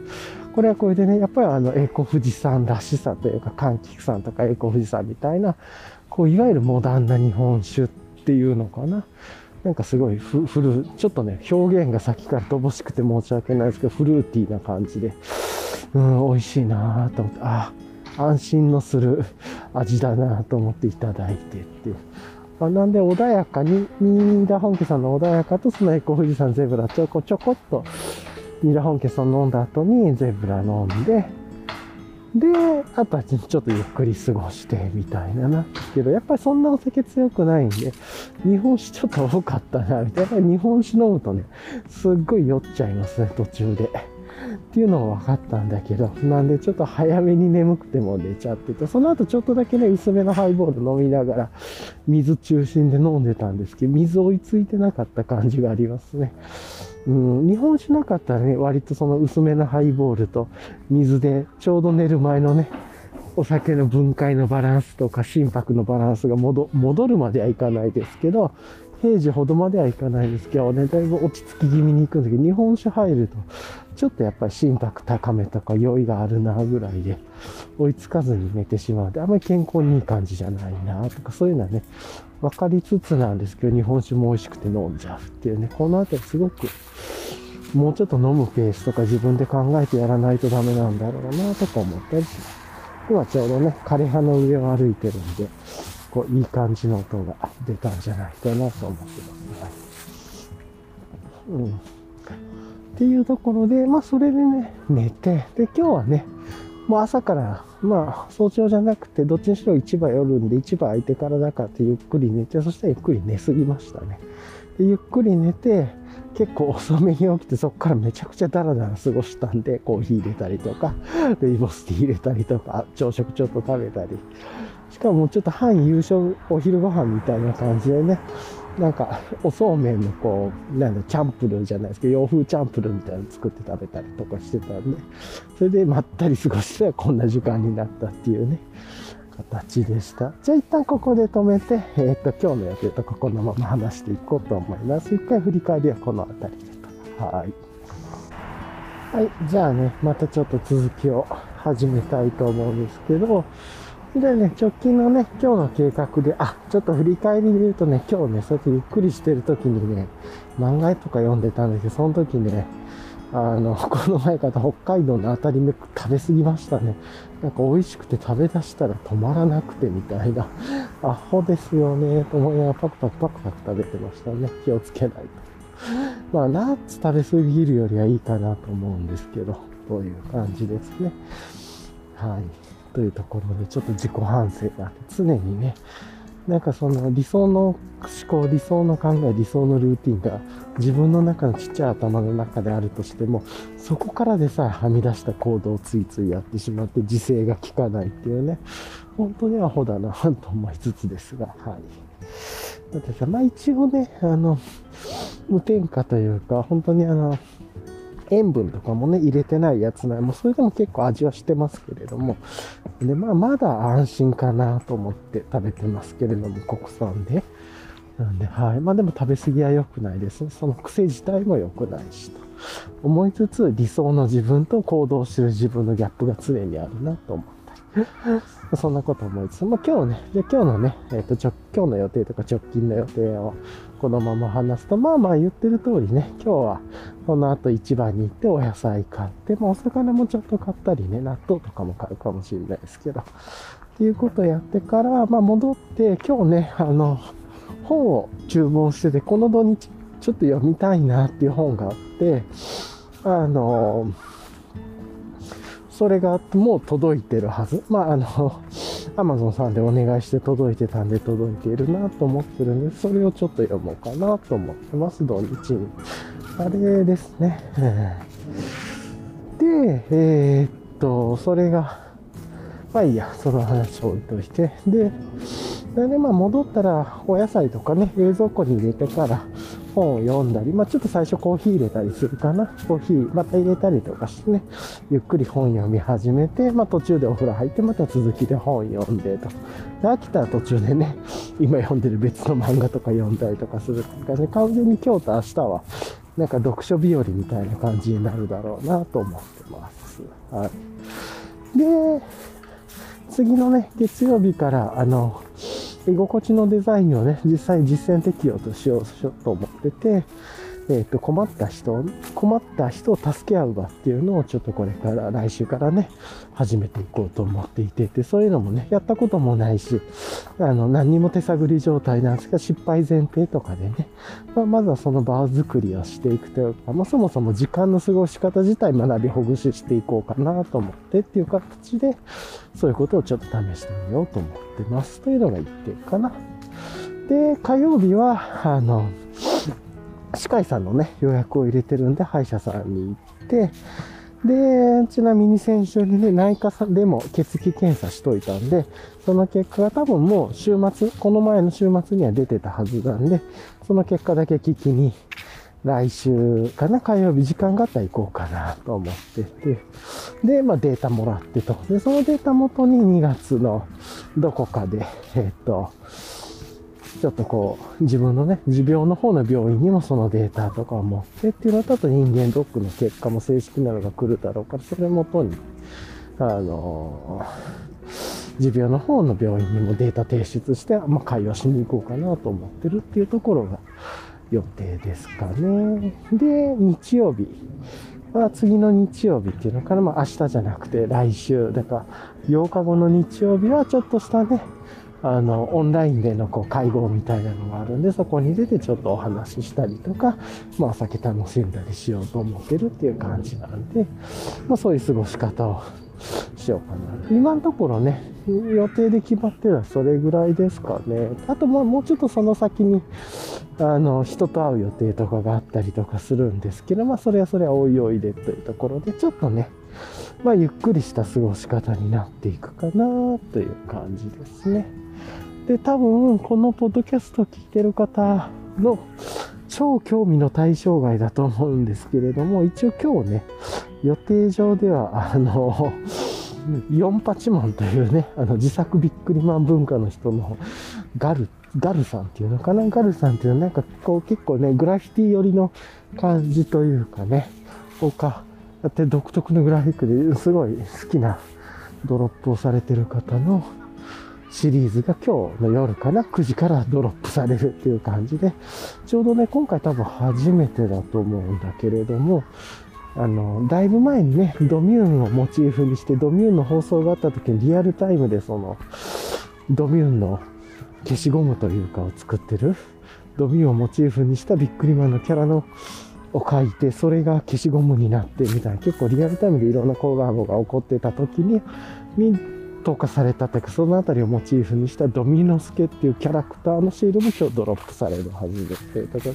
これはこれでね、やっぱりあの、エコ富士山らしさというか、柑橘山とかエコ富士山みたいな、こう、いわゆるモダンな日本酒っていうのかな。なんかすごいフフル、ちょっとね、表現が先から乏しくて申し訳ないですけど、フルーティーな感じで、うん、美味しいなぁと思って、あ、安心のする 味だなと思っていただいてっていう。まあ、なんで穏やかに、新田本家さんの穏やかとそのエコ富士山ゼブラちょこちょこっと、新田本家さん飲んだ後にゼブラ飲んで、で、あとはちょっとゆっくり過ごしてみたいなな。けど、やっぱりそんなお酒強くないんで、日本酒ちょっと多かったな、みたいな。日本酒飲むとね、すっごい酔っちゃいますね、途中で。っていうのは分かったんだけど、なんでちょっと早めに眠くても寝ちゃってて、その後ちょっとだけね、薄めのハイボール飲みながら、水中心で飲んでたんですけど、水追いついてなかった感じがありますね。うん、日本酒なかったらね、割とその薄めのハイボールと水で、ちょうど寝る前のね、お酒の分解のバランスとか心拍のバランスが戻るまではいかないですけど、平時ほどまではいかないですけどね、だいぶ落ち着き気味に行くんだけど、日本酒入ると、ちょっとやっぱり心拍高めとか酔いがあるなぐらいで、追いつかずに寝てしまうで、あんまり健康にいい感じじゃないなとか、そういうのはね、分かりつつなんですけど、日本酒も美味しくて飲んじゃうっていうね、このあたりすごく、もうちょっと飲むペースとか自分で考えてやらないとダメなんだろうなとか思ったりします。今ちょうどね、枯葉の上を歩いてるんで、こう、いい感じの音が出たんじゃないかなと思ってます。うん。っていうところで、まあ、それでね、寝て、で、今日はね、もう朝から、まあ、早朝じゃなくて、どっちにしろ市場寄るんで、市場空いてからだからってゆっくり寝て、そしたらゆっくり寝すぎましたね。で、ゆっくり寝て、結構遅めに起きて、そこからめちゃくちゃダラダラ過ごしたんで、コーヒー入れたりとか、ルイボスティー入れたりとか、朝食ちょっと食べたり、しかもちょっと半夕食、お昼ご飯みたいな感じでね、なんか、おそうめんのこう、なんだ、チャンプルーじゃないですけど、洋風チャンプルーみたいなの作って食べたりとかしてたんで、それでまったり過ごしてこんな時間になったっていうね、形でした。じゃあ一旦ここで止めて、えっ、と、今日の予定とここのまま話していこうと思います。一回振り返りはこの辺りでと。はい。はい。じゃあね、またちょっと続きを始めたいと思うんですけど、でね、直近のね、今日の計画で、あ、ちょっと振り返りで言うとね、今日ね、そうやってゆっくりしてる時にね、漫画とか読んでたんですけど、その時ね、あの、この前から北海道の当たり目食べ過ぎましたね。なんか美味しくて食べ出したら止まらなくてみたいな。アホですよね、と思いながらパクパクパクパク食べてましたね。気をつけないと。まあ、ナッツ食べ過ぎるよりはいいかなと思うんですけど、という感じですね。はい。というところでちょっと自己反省があって常にねなんかその理想の思考理想の考え理想のルーティンが自分の中のちっちゃい頭の中であるとしてもそこからでさえはみ出した行動をついついやってしまって自制が効かないっていうね本当にアホだなと思いつつですがはい。だってさまあ一応ねあの無添加というか本当にあの塩分とかもね、入れてないやつなんもそれでも結構味はしてますけれども、で、まあ、まだ安心かなと思って食べてますけれども、国産で。なんで、はい。まあでも食べ過ぎは良くないですね。その癖自体も良くないしと。思いつつ、理想の自分と行動してる自分のギャップが常にあるなと思ったり。そんなこと思いつつ、まあ今日ね、で今日のね、えっ、ー、と、今日の予定とか直近の予定をこのまま話すと、まあまあ言ってる通りね、今日はこの後市場に行ってお野菜買って、まあお魚もちょっと買ったりね、納豆とかも買うかもしれないですけど、っていうことをやってから、まあ戻って、今日ね、あの、本を注文してて、この土日ちょっと読みたいなっていう本があって、あの、それがもう届いてるはず。まあ、あの、アマゾンさんでお願いして届いてたんで届いているなと思ってるんで、それをちょっと読もうかなと思ってます、土日に。あれですね。で、えー、っと、それが、まあいいや、その話を置いといて。で、で、まあ戻ったらお野菜とかね、冷蔵庫に入れてから、本を読んだり、まあちょっと最初コーヒー入れたりするかな。コーヒーまた入れたりとかしてね、ゆっくり本読み始めて、まあ途中でお風呂入ってまた続きで本読んでと。で、飽きたら途中でね、今読んでる別の漫画とか読んだりとかするからね、完全に今日と明日は、なんか読書日和みたいな感じになるだろうなと思ってます。はい。で、次のね、月曜日から、あの、居心地のデザインをね、実際に実践適用としようと思ってて、えっ、ー、と、困った人、困った人を助け合う場っていうのをちょっとこれから来週からね、始めていこうと思っていてて、そういうのもね、やったこともないし、あの、何にも手探り状態なんですが、失敗前提とかでね、まあ、まずはその場作りをしていくというか、まあ、そもそも時間の過ごし方自体学びほぐししていこうかなと思ってっていう形で、そういうことをちょっと試してみようと思ってます。というのが1点かな。で、火曜日は、あの、歯科医さんのね、予約を入れてるんで、歯医者さんに行って、で、ちなみに先週にね、内科さんでも血液検査しといたんで、その結果が多分もう週末、この前の週末には出てたはずなんで、その結果だけ聞きに、来週かな、火曜日時間があったら行こうかなと思ってて、で、まあデータもらってと。で、そのデータ元に2月のどこかで、えっと、ちょっとこう、自分のね、持病の方の病院にもそのデータとかを持ってっていうのと、あと人間ドックの結果も正式なのが来るだろうから、それもとに、あの、持病の方の病院にもデータ提出して、まあ、会話しに行こうかなと思ってるっていうところが予定ですかね。で、日曜日は次の日曜日っていうのかな、まあ明日じゃなくて来週、だから8日後の日曜日はちょっとしたね、あの、オンラインでのこう会合みたいなのがあるんで、そこに出てちょっとお話ししたりとか、まあお酒楽しんだりしようと思ってるっていう感じなんで、まあそういう過ごし方をしようかな。今のところね、予定で決まってるのはそれぐらいですかね。あともうもうちょっとその先に、あの、人と会う予定とかがあったりとかするんですけど、まあそれはそれはおいおいでというところで、ちょっとね、まあゆっくりした過ごし方になっていくかなという感じですね。で、多分、このポッドキャスト聞いてる方の超興味の対象外だと思うんですけれども、一応今日ね、予定上では、あの、四八門というね、あの自作ビックリマン文化の人のガル、ガルさんっていうのかな？ガルさんっていうなんかこう結構ね、グラフィティ寄りの感じというかね、他、だって独特のグラフィックですごい好きなドロップをされてる方のシリーズが今日の夜かな ?9 時からドロップされるっていう感じで、ちょうどね、今回多分初めてだと思うんだけれども、あの、だいぶ前にね、ドミューンをモチーフにして、ドミューンの放送があった時にリアルタイムでその、ドミューンの消しゴムというかを作ってる、ドミューンをモチーフにしたビックリマンのキャラのを書いて、それが消しゴムになってみたいな、結構リアルタイムでいろんなコラボが起こってた時に、投下されたというか、そのあたりをモチーフにしたドミノスケっていうキャラクターのシールも今日ドロップされるはずですだから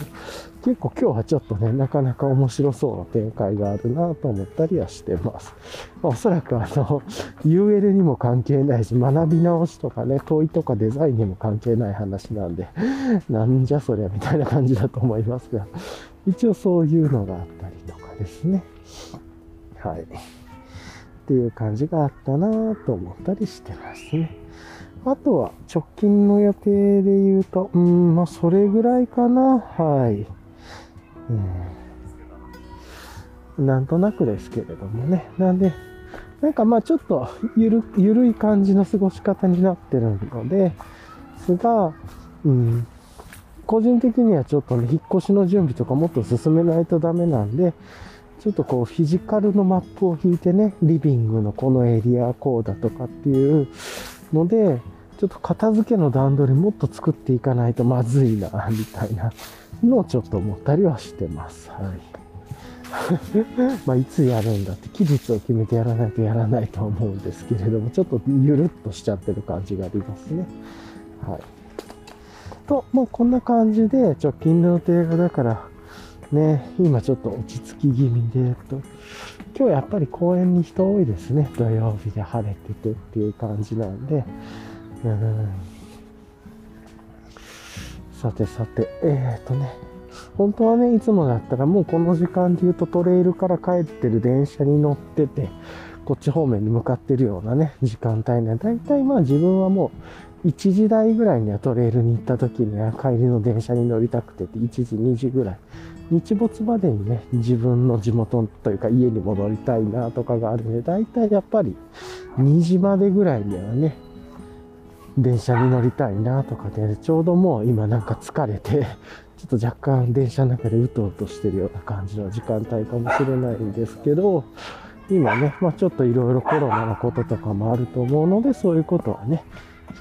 結構今日はちょっとね、なかなか面白そうな展開があるなと思ったりはしてます。ま、おそらくあの、UL にも関係ないし、学び直しとかね、問いとかデザインにも関係ない話なんで、なんじゃそりゃみたいな感じだと思いますが、一応そういうのがあったりとかですね。はい。っていう感じがあったなと思ったりしてますね。あとは直近の予定で言うと、うん、まあそれぐらいかな。はい。うん、なんとなくですけれどもね。なんで、なんかまあちょっとゆる、ゆるい感じの過ごし方になってるので、すが、うん、個人的にはちょっとね、引っ越しの準備とかもっと進めないとダメなんで、ちょっとこうフィジカルのマップを引いてね、リビングのこのエリアこうだとかっていうので、ちょっと片付けの段取りもっと作っていかないとまずいな、みたいなのをちょっと思ったりはしてます。はい。まあ、いつやるんだって、期日を決めてやらないとやらないと思うんですけれども、ちょっとゆるっとしちゃってる感じがありますね。はい。と、まあ、こんな感じで、直近の予定がだから、ね、今ちょっと落ち着き気味で、えっと、今日やっぱり公園に人多いですね。土曜日で晴れててっていう感じなんで、うん。さてさて、えー、っとね、本当はね、いつもだったらもうこの時間で言うとトレイルから帰ってる電車に乗ってて、こっち方面に向かってるようなね、時間帯ね。だいたいまあ自分はもう1時台ぐらいにはトレイルに行った時には帰りの電車に乗りたくてて、1時、2時ぐらい。日没までにね、自分の地元というか家に戻りたいなとかがあるんで、だいたいやっぱり2時までぐらいにはね、電車に乗りたいなとかで、ちょうどもう今なんか疲れて、ちょっと若干電車の中でうとうとしてるような感じの時間帯かもしれないんですけど、今ね、まあちょっといろいろコロナのこととかもあると思うので、そういうことはね、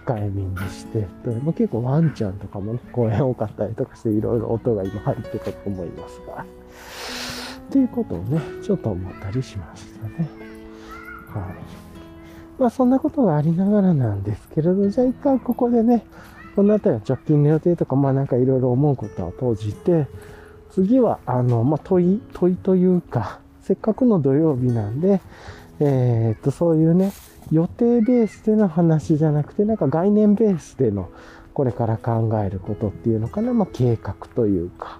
控えめにして、ま、結構ワンちゃんとかもね、公園多かったりとかして、いろいろ音が今入ってたと思いますが、っていうことをね、ちょっと思ったりしましたね。はい。まあそんなことがありながらなんですけれど、じゃあ一回ここでね、この辺りは直近の予定とか、まあなんかいろいろ思うことを投じて、次は、あの、まあ問い、問いというか、せっかくの土曜日なんで、えー、っと、そういうね、予定ベースでの話じゃなくて、なんか概念ベースでのこれから考えることっていうのかな、まあ、計画というか、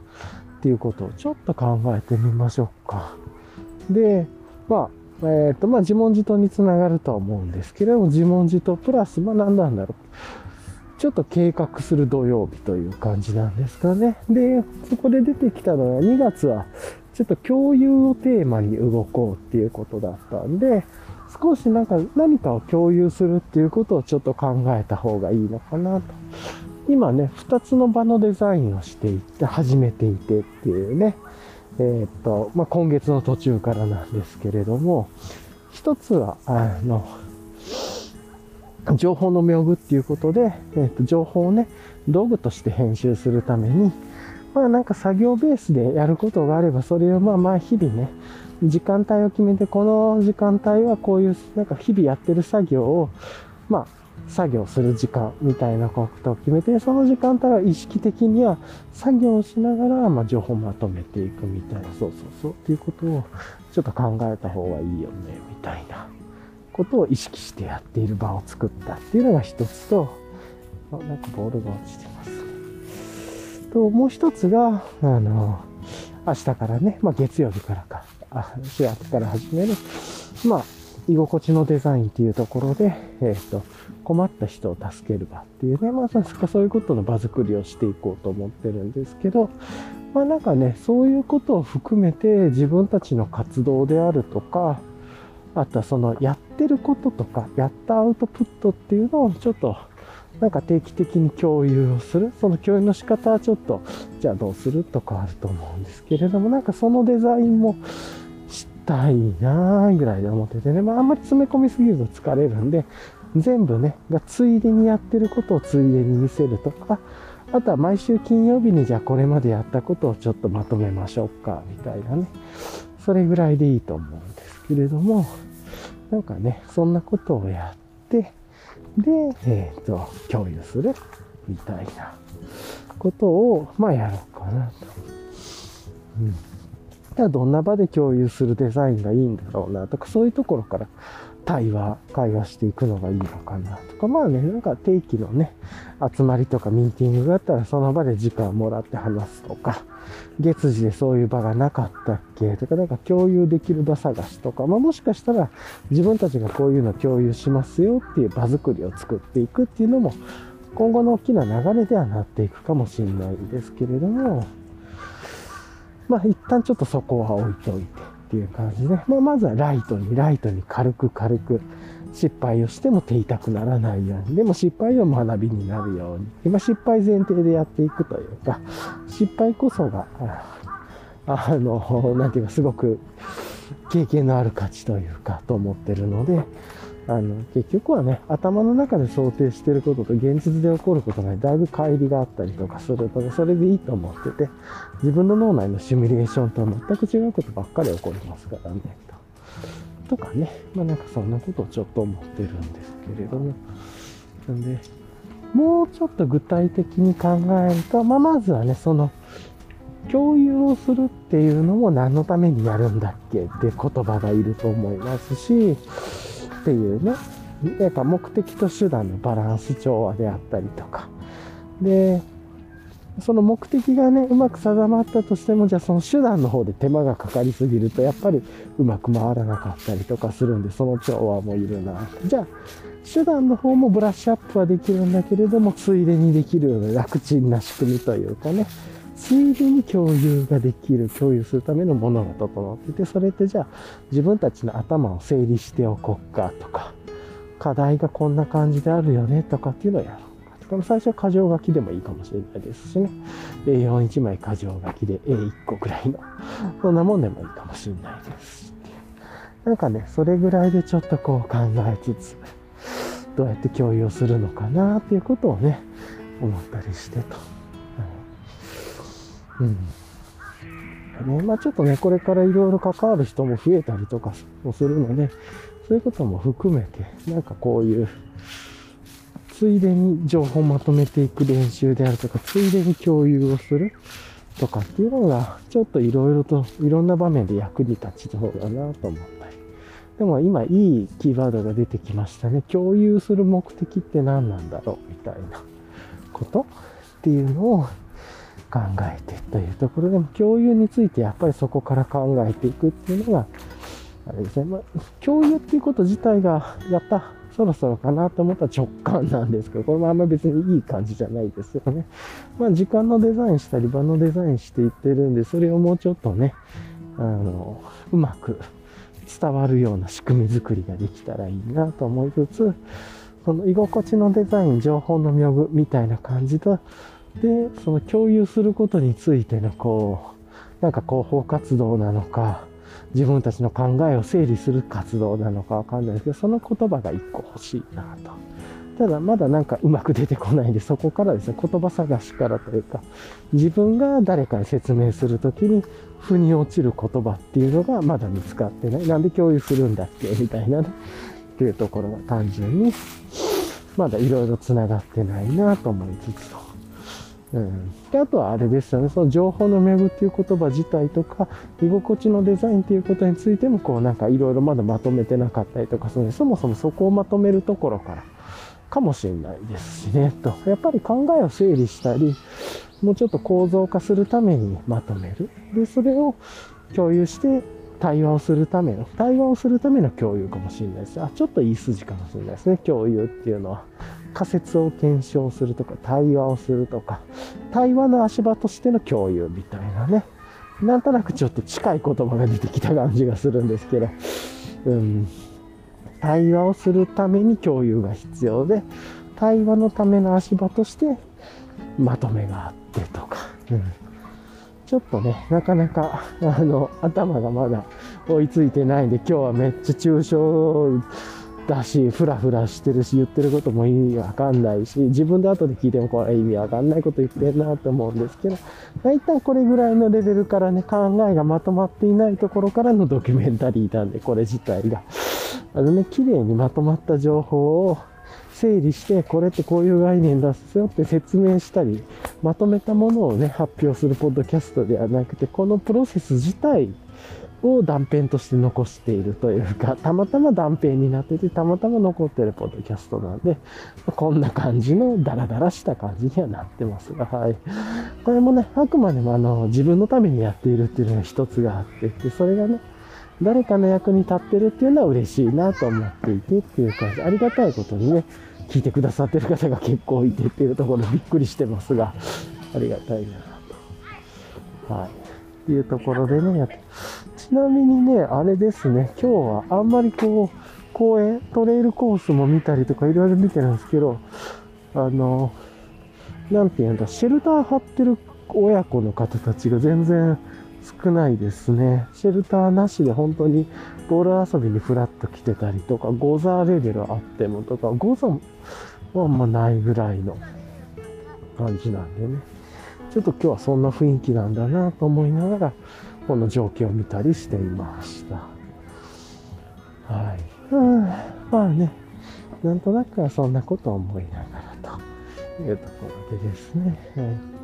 っていうことをちょっと考えてみましょうか。で、まあ、えっ、ー、と、まあ、自問自答につながるとは思うんですけれども、自問自答プラス、まあ、何なんだろう。ちょっと計画する土曜日という感じなんですかね。で、そこで出てきたのは、2月は、ちょっと共有をテーマに動こうっていうことだったんで、少しなんか何かを共有するっていうことをちょっと考えた方がいいのかなと。今ね、2つの場のデザインをしていって、始めていてっていうね、えー、っと、まあ、今月の途中からなんですけれども、一つは、あの、情報の妙具っていうことで、えー、っと、情報をね、道具として編集するために、まあなんか作業ベースでやることがあれば、それをまあまあ日々ね、時間帯を決めて、この時間帯はこういう、なんか日々やってる作業を、まあ、作業する時間みたいなことを決めて、その時間帯は意識的には作業をしながら、まあ、情報をまとめていくみたいな、そうそうそうっていうことをちょっと考えた方がいいよね、みたいなことを意識してやっている場を作ったっていうのが一つと、あ、なんかボールが落ちてます。と、もう一つが、あの、明日からね、まあ月曜日からか、4月から始める、まあ、居心地のデザインっていうところで、えっ、と、困った人を助ける場っていうね、まさかそういうことの場作りをしていこうと思ってるんですけど、まあなんかね、そういうことを含めて自分たちの活動であるとか、あとはそのやってることとか、やったアウトプットっていうのをちょっとなんか定期的に共有をする。その共有の仕方はちょっと、じゃあどうするとかあると思うんですけれども、なんかそのデザインもしたいなぁぐらいで思っててね、まああんまり詰め込みすぎると疲れるんで、全部ね、がついでにやってることをついでに見せるとか、あとは毎週金曜日にじゃあこれまでやったことをちょっとまとめましょうか、みたいなね。それぐらいでいいと思うんですけれども、なんかね、そんなことをやって、で、えっ、ー、と、共有する、みたいなことを、まあやろうかなと。うん。じゃあどんな場で共有するデザインがいいんだろうなとか、そういうところから対話、会話していくのがいいのかなとか、まあね、なんか定期のね、集まりとかミーティングがあったらその場で時間をもらって話すとか、月次でそういう場がなかったっけとか、なんか共有できる場探しとか、まあもしかしたら自分たちがこういうの共有しますよっていう場作りを作っていくっていうのも、今後の大きな流れではなっていくかもしれないですけれども、まあ一旦ちょっとそこは置いておいて、っていう感じで、まあ、まずはライトに、ライトに軽く軽く失敗をしても手痛くならないように、でも失敗は学びになるように、今失敗前提でやっていくというか、失敗こそが、あの、なんていうか、すごく経験のある価値というか、と思ってるので、あの、結局はね、頭の中で想定してることと現実で起こることがだいぶ乖離があったりとかすると、ね、それでいいと思ってて、自分の脳内のシミュレーションとは全く違うことばっかり起こりますからね、と。とかね、まあなんかそんなことをちょっと思ってるんですけれども。なんで、もうちょっと具体的に考えると、まあまずはね、その、共有をするっていうのも何のためにやるんだっけって言葉がいると思いますし、っていうね、やっぱ目的と手段のバランス調和であったりとか。で、その目的がね、うまく定まったとしても、じゃあその手段の方で手間がかかりすぎると、やっぱりうまく回らなかったりとかするんで、その調和もいるな。じゃあ、手段の方もブラッシュアップはできるんだけれども、ついでにできるような楽ちんな仕組みというかね、ついでに共有ができる、共有するためのものが整ってて、それってじゃあ自分たちの頭を整理しておこうかとか、課題がこんな感じであるよねとかっていうのをやろうかとか、最初は箇条書きでもいいかもしれないですしね。A41 枚箇条書きで A1 個ぐらいの、そんなもんでもいいかもしれないですし。なんかね、それぐらいでちょっとこう考えつつ、どうやって共有するのかなっていうことをね、思ったりしてと。うん。ね、まあちょっとね、これからいろいろ関わる人も増えたりとかもするので、そういうことも含めて、なんかこういう、ついでに情報をまとめていく練習であるとか、ついでに共有をする。とかっていうのが、ちょっといろいろと、いろんな場面で役に立ちそうだなと思ったり。でも今いいキーワードが出てきましたね。共有する目的って何なんだろうみたいなことっていうのを考えてというところでも共有についてやっぱりそこから考えていくっていうのが、あれですね。まあ、共有っていうこと自体がやったそろそろかなと思った直感なんですけど、これもあんま別にいい感じじゃないですよね。まあ、時間のデザインしたり、場のデザインしていってるんで、それをもうちょっとね、あの、うまく伝わるような仕組み作りができたらいいなと思いつつ、その居心地のデザイン、情報の妙具みたいな感じと、で、その共有することについてのこう、なんか広報活動なのか、自分たちの考えを整理する活動なのかわかんないですけど、その言葉が一個欲しいなと。ただまだなんかうまく出てこないんで、そこからですね、言葉探しからというか、自分が誰かに説明するときに、腑に落ちる言葉っていうのがまだ見つかってない。なんで共有するんだっけみたいなね。っていうところが単純に、まだいろいろ繋がってないなと思いつつと。うん、であとはあれですよね、その情報の巡っていう言葉自体とか、居心地のデザインっていうことについても、こうなんかいろいろまだまとめてなかったりとかそのそもそもそこをまとめるところからかもしれないですしね、と。やっぱり考えを整理したり、もうちょっと構造化するためにまとめる。で、それを共有して対話をするための、対話をするための共有かもしれないです。あ、ちょっといい筋かもしれないですね、共有っていうのは。仮説を検証するとか、対話をするとか、対話の足場としての共有みたいなね。なんとなくちょっと近い言葉が出てきた感じがするんですけど、うん。対話をするために共有が必要で、対話のための足場としてまとめがあってとか、うん。ちょっとね、なかなか、あの、頭がまだ追いついてないんで、今日はめっちゃ抽象だし、ふらふらしてるし、言ってることも意味わかんないし、自分で後で聞いてもこれ意味わかんないこと言ってんなと思うんですけど、大体これぐらいのレベルからね、考えがまとまっていないところからのドキュメンタリーなんで、これ自体が。あのね、綺麗にまとまった情報を整理して、これってこういう概念出すよって説明したり、まとめたものをね、発表するポッドキャストではなくて、このプロセス自体を断片として残しているというか、たまたま断片になってて、たまたま残ってるポッドキャストなんで、こんな感じのダラダラした感じにはなってますが、はい。これもね、あくまでもあの、自分のためにやっているっていうのが一つがあって、で、それがね、誰かの役に立ってるっていうのは嬉しいなと思っていてっていう感じ、ありがたいことにね、聞いてくださってる方が結構いてっていうところびっくりしてますが、ありがたいなと。はい。っていうところでね、やって。ちなみにね、あれですね、今日はあんまりこう、公園、トレイルコースも見たりとかいろいろ見てるんですけど、あの、なんていうんだ、シェルター張ってる親子の方たちが全然少ないですね。シェルターなしで本当にボール遊びにフラッと来てたりとか、ゴザーレベルあってもとか、ゴザはあんまないぐらいの感じなんでね。ちょっと今日はそんな雰囲気なんだなと思いながら、この状況を見たりしていました。はい。まあね、なんとなくはそんなことを思いながらというところでですね。はい、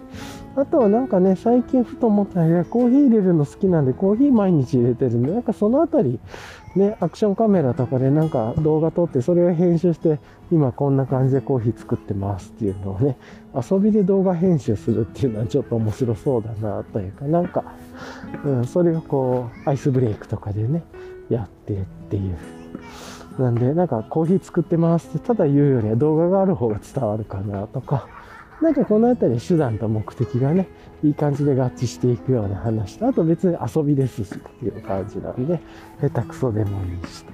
あとはなんかね、最近ふと思ったら、コーヒー入れるの好きなんで、コーヒー毎日入れてるんで、なんかそのあたり、ね、アクションカメラとかでなんか動画撮って、それを編集して、今こんな感じでコーヒー作ってますっていうのをね、遊びで動画編集するっていうのはちょっと面白そうだなというか、なんか、うん、それをこう、アイスブレイクとかでね、やってっていう。なんで、なんかコーヒー作ってますってただ言うよりは動画がある方が伝わるかなとか、なんかこのあたり手段と目的がね、いい感じで合致していくような話と、あと別に遊びですしっていう感じなんで、下手くそでもいいし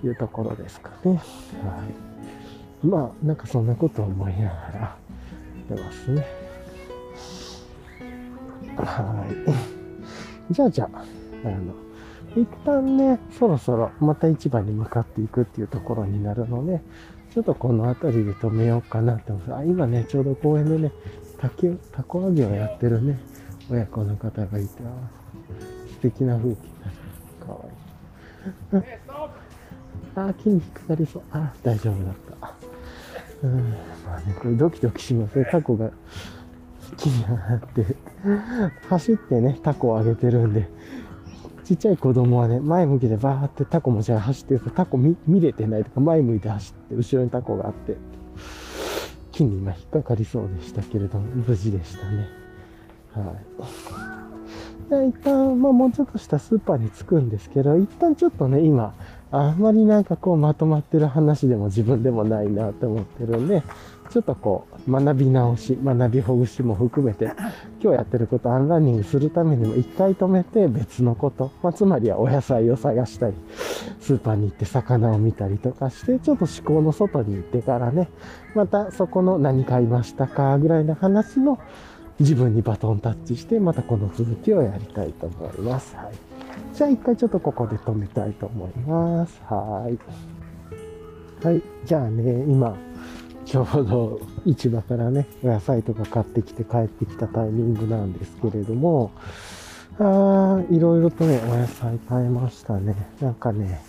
というところですかね。はい。まあ、なんかそんなことを思いながらやってますね。はい。じゃあじゃあ、あの、一旦ね、そろそろまた市場に向かっていくっていうところになるので、ちょっとこの辺りで止めようかなって思います。あ、今ね、ちょうど公園でね、竹、タコ揚げをやってるね、親子の方がいて、素敵な風景だ。かわいい。あ、筋肉なりそう。あ、大丈夫だった。うん、まあね、これドキドキしますね。タコが気になって、走ってね、タコをあげてるんで、ちっちゃい子供はね、前向きでバーってタコ持ち上げ走ってると、タコ見見れてないとか、前向いて走って、後ろにタコがあって、木に今引っかかりそうでしたけれども、無事でしたね。はい。で一旦、まあもうちょっとしたスーパーに着くんですけど、一旦ちょっとね、今、あんまりなんかこうまとまってる話でも自分でもないなと思ってるんで、ちょっとこう、学び直し、学びほぐしも含めて、今日やってること、アンランニングするためにも一回止めて別のこと、まあ、つまりはお野菜を探したり、スーパーに行って魚を見たりとかして、ちょっと思考の外に行ってからね、またそこの何買いましたかぐらいの話の自分にバトンタッチして、またこの続きをやりたいと思います。はい。じゃあ一回ちょっとここで止めたいと思います。はい。はい。じゃあね、今、ちょうど市場からね、お野菜とか買ってきて帰ってきたタイミングなんですけれども、あーいろいろとね、お野菜買いましたね。なんかね、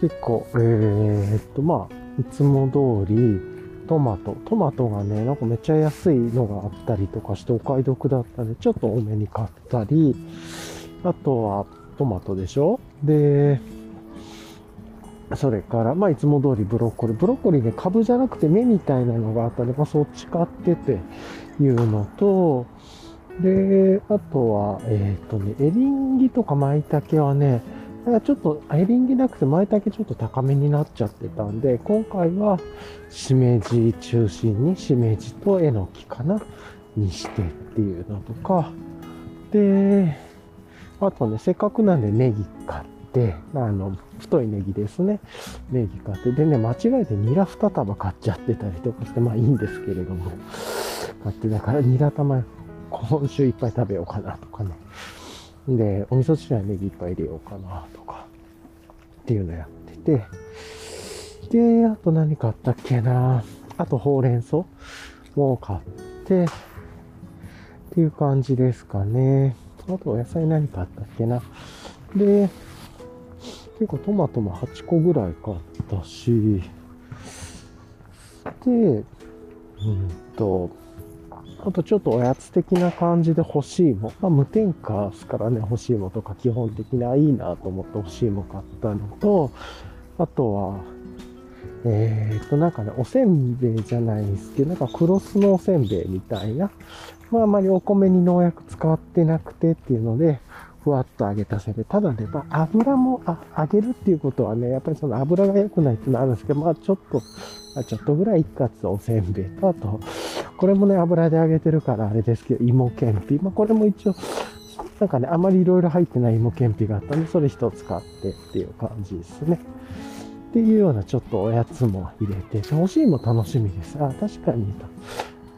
結構、えー、っと、まあ、いつも通り、トマト。トマトがね、なんかめっちゃ安いのがあったりとかしてお買い得だったんで、ちょっと多めに買ったり、あとはトマトでしょ？で、それから、まあ、いつも通りブロッコリー。ブロッコリーね、株じゃなくて芽みたいなのがあったんで、まあ、そっち買ってっていうのと、で、あとは、えっ、とね、エリンギとか舞茸はね、ちょっと、エリンギなくて舞茸ちょっと高めになっちゃってたんで、今回は、しめじ中心に、しめじとえのきかなにしてっていうのとか、で、あとね、せっかくなんでネギ買って、あの、太いネギですね。ネギ買って、でね、間違えてニラ2束買っちゃってたりとかして、まあいいんですけれども、買って、だからニラ玉、今週いっぱい食べようかなとかね。で、お味噌汁はネギいっぱい入れようかなとか、っていうのやってて、で、あと何買ったっけなあとほうれん草も買って、っていう感じですかね。あとお野菜何買ったっけな。で、結構トマトも8個ぐらい買ったし、で、うんと、あとちょっとおやつ的な感じで欲しいも。まあ無添加ですからね、欲しいもとか基本的にはいいなと思って欲しいも買ったのと、あとは、えー、と、なんかね、おせんべいじゃないんですけど、なんかクロスのおせんべいみたいな。まああまりお米に農薬使ってなくてっていうので、ふわっと揚げたせで、ただね、まあ、油もあ揚げるっていうことはね、やっぱりその油が良くないっていうのはあるんですけど、まあちょっと、あちょっとぐらいいくかつおせんべいと、あと、これもね、油で揚げてるからあれですけど、芋けんぴ。まあこれも一応、なんかね、あまりいろいろ入ってない芋けんぴがあったんで、それ一つ買ってっていう感じですね。っていうようなちょっとおやつも入れて、欲しいも楽しみです。あ、確かに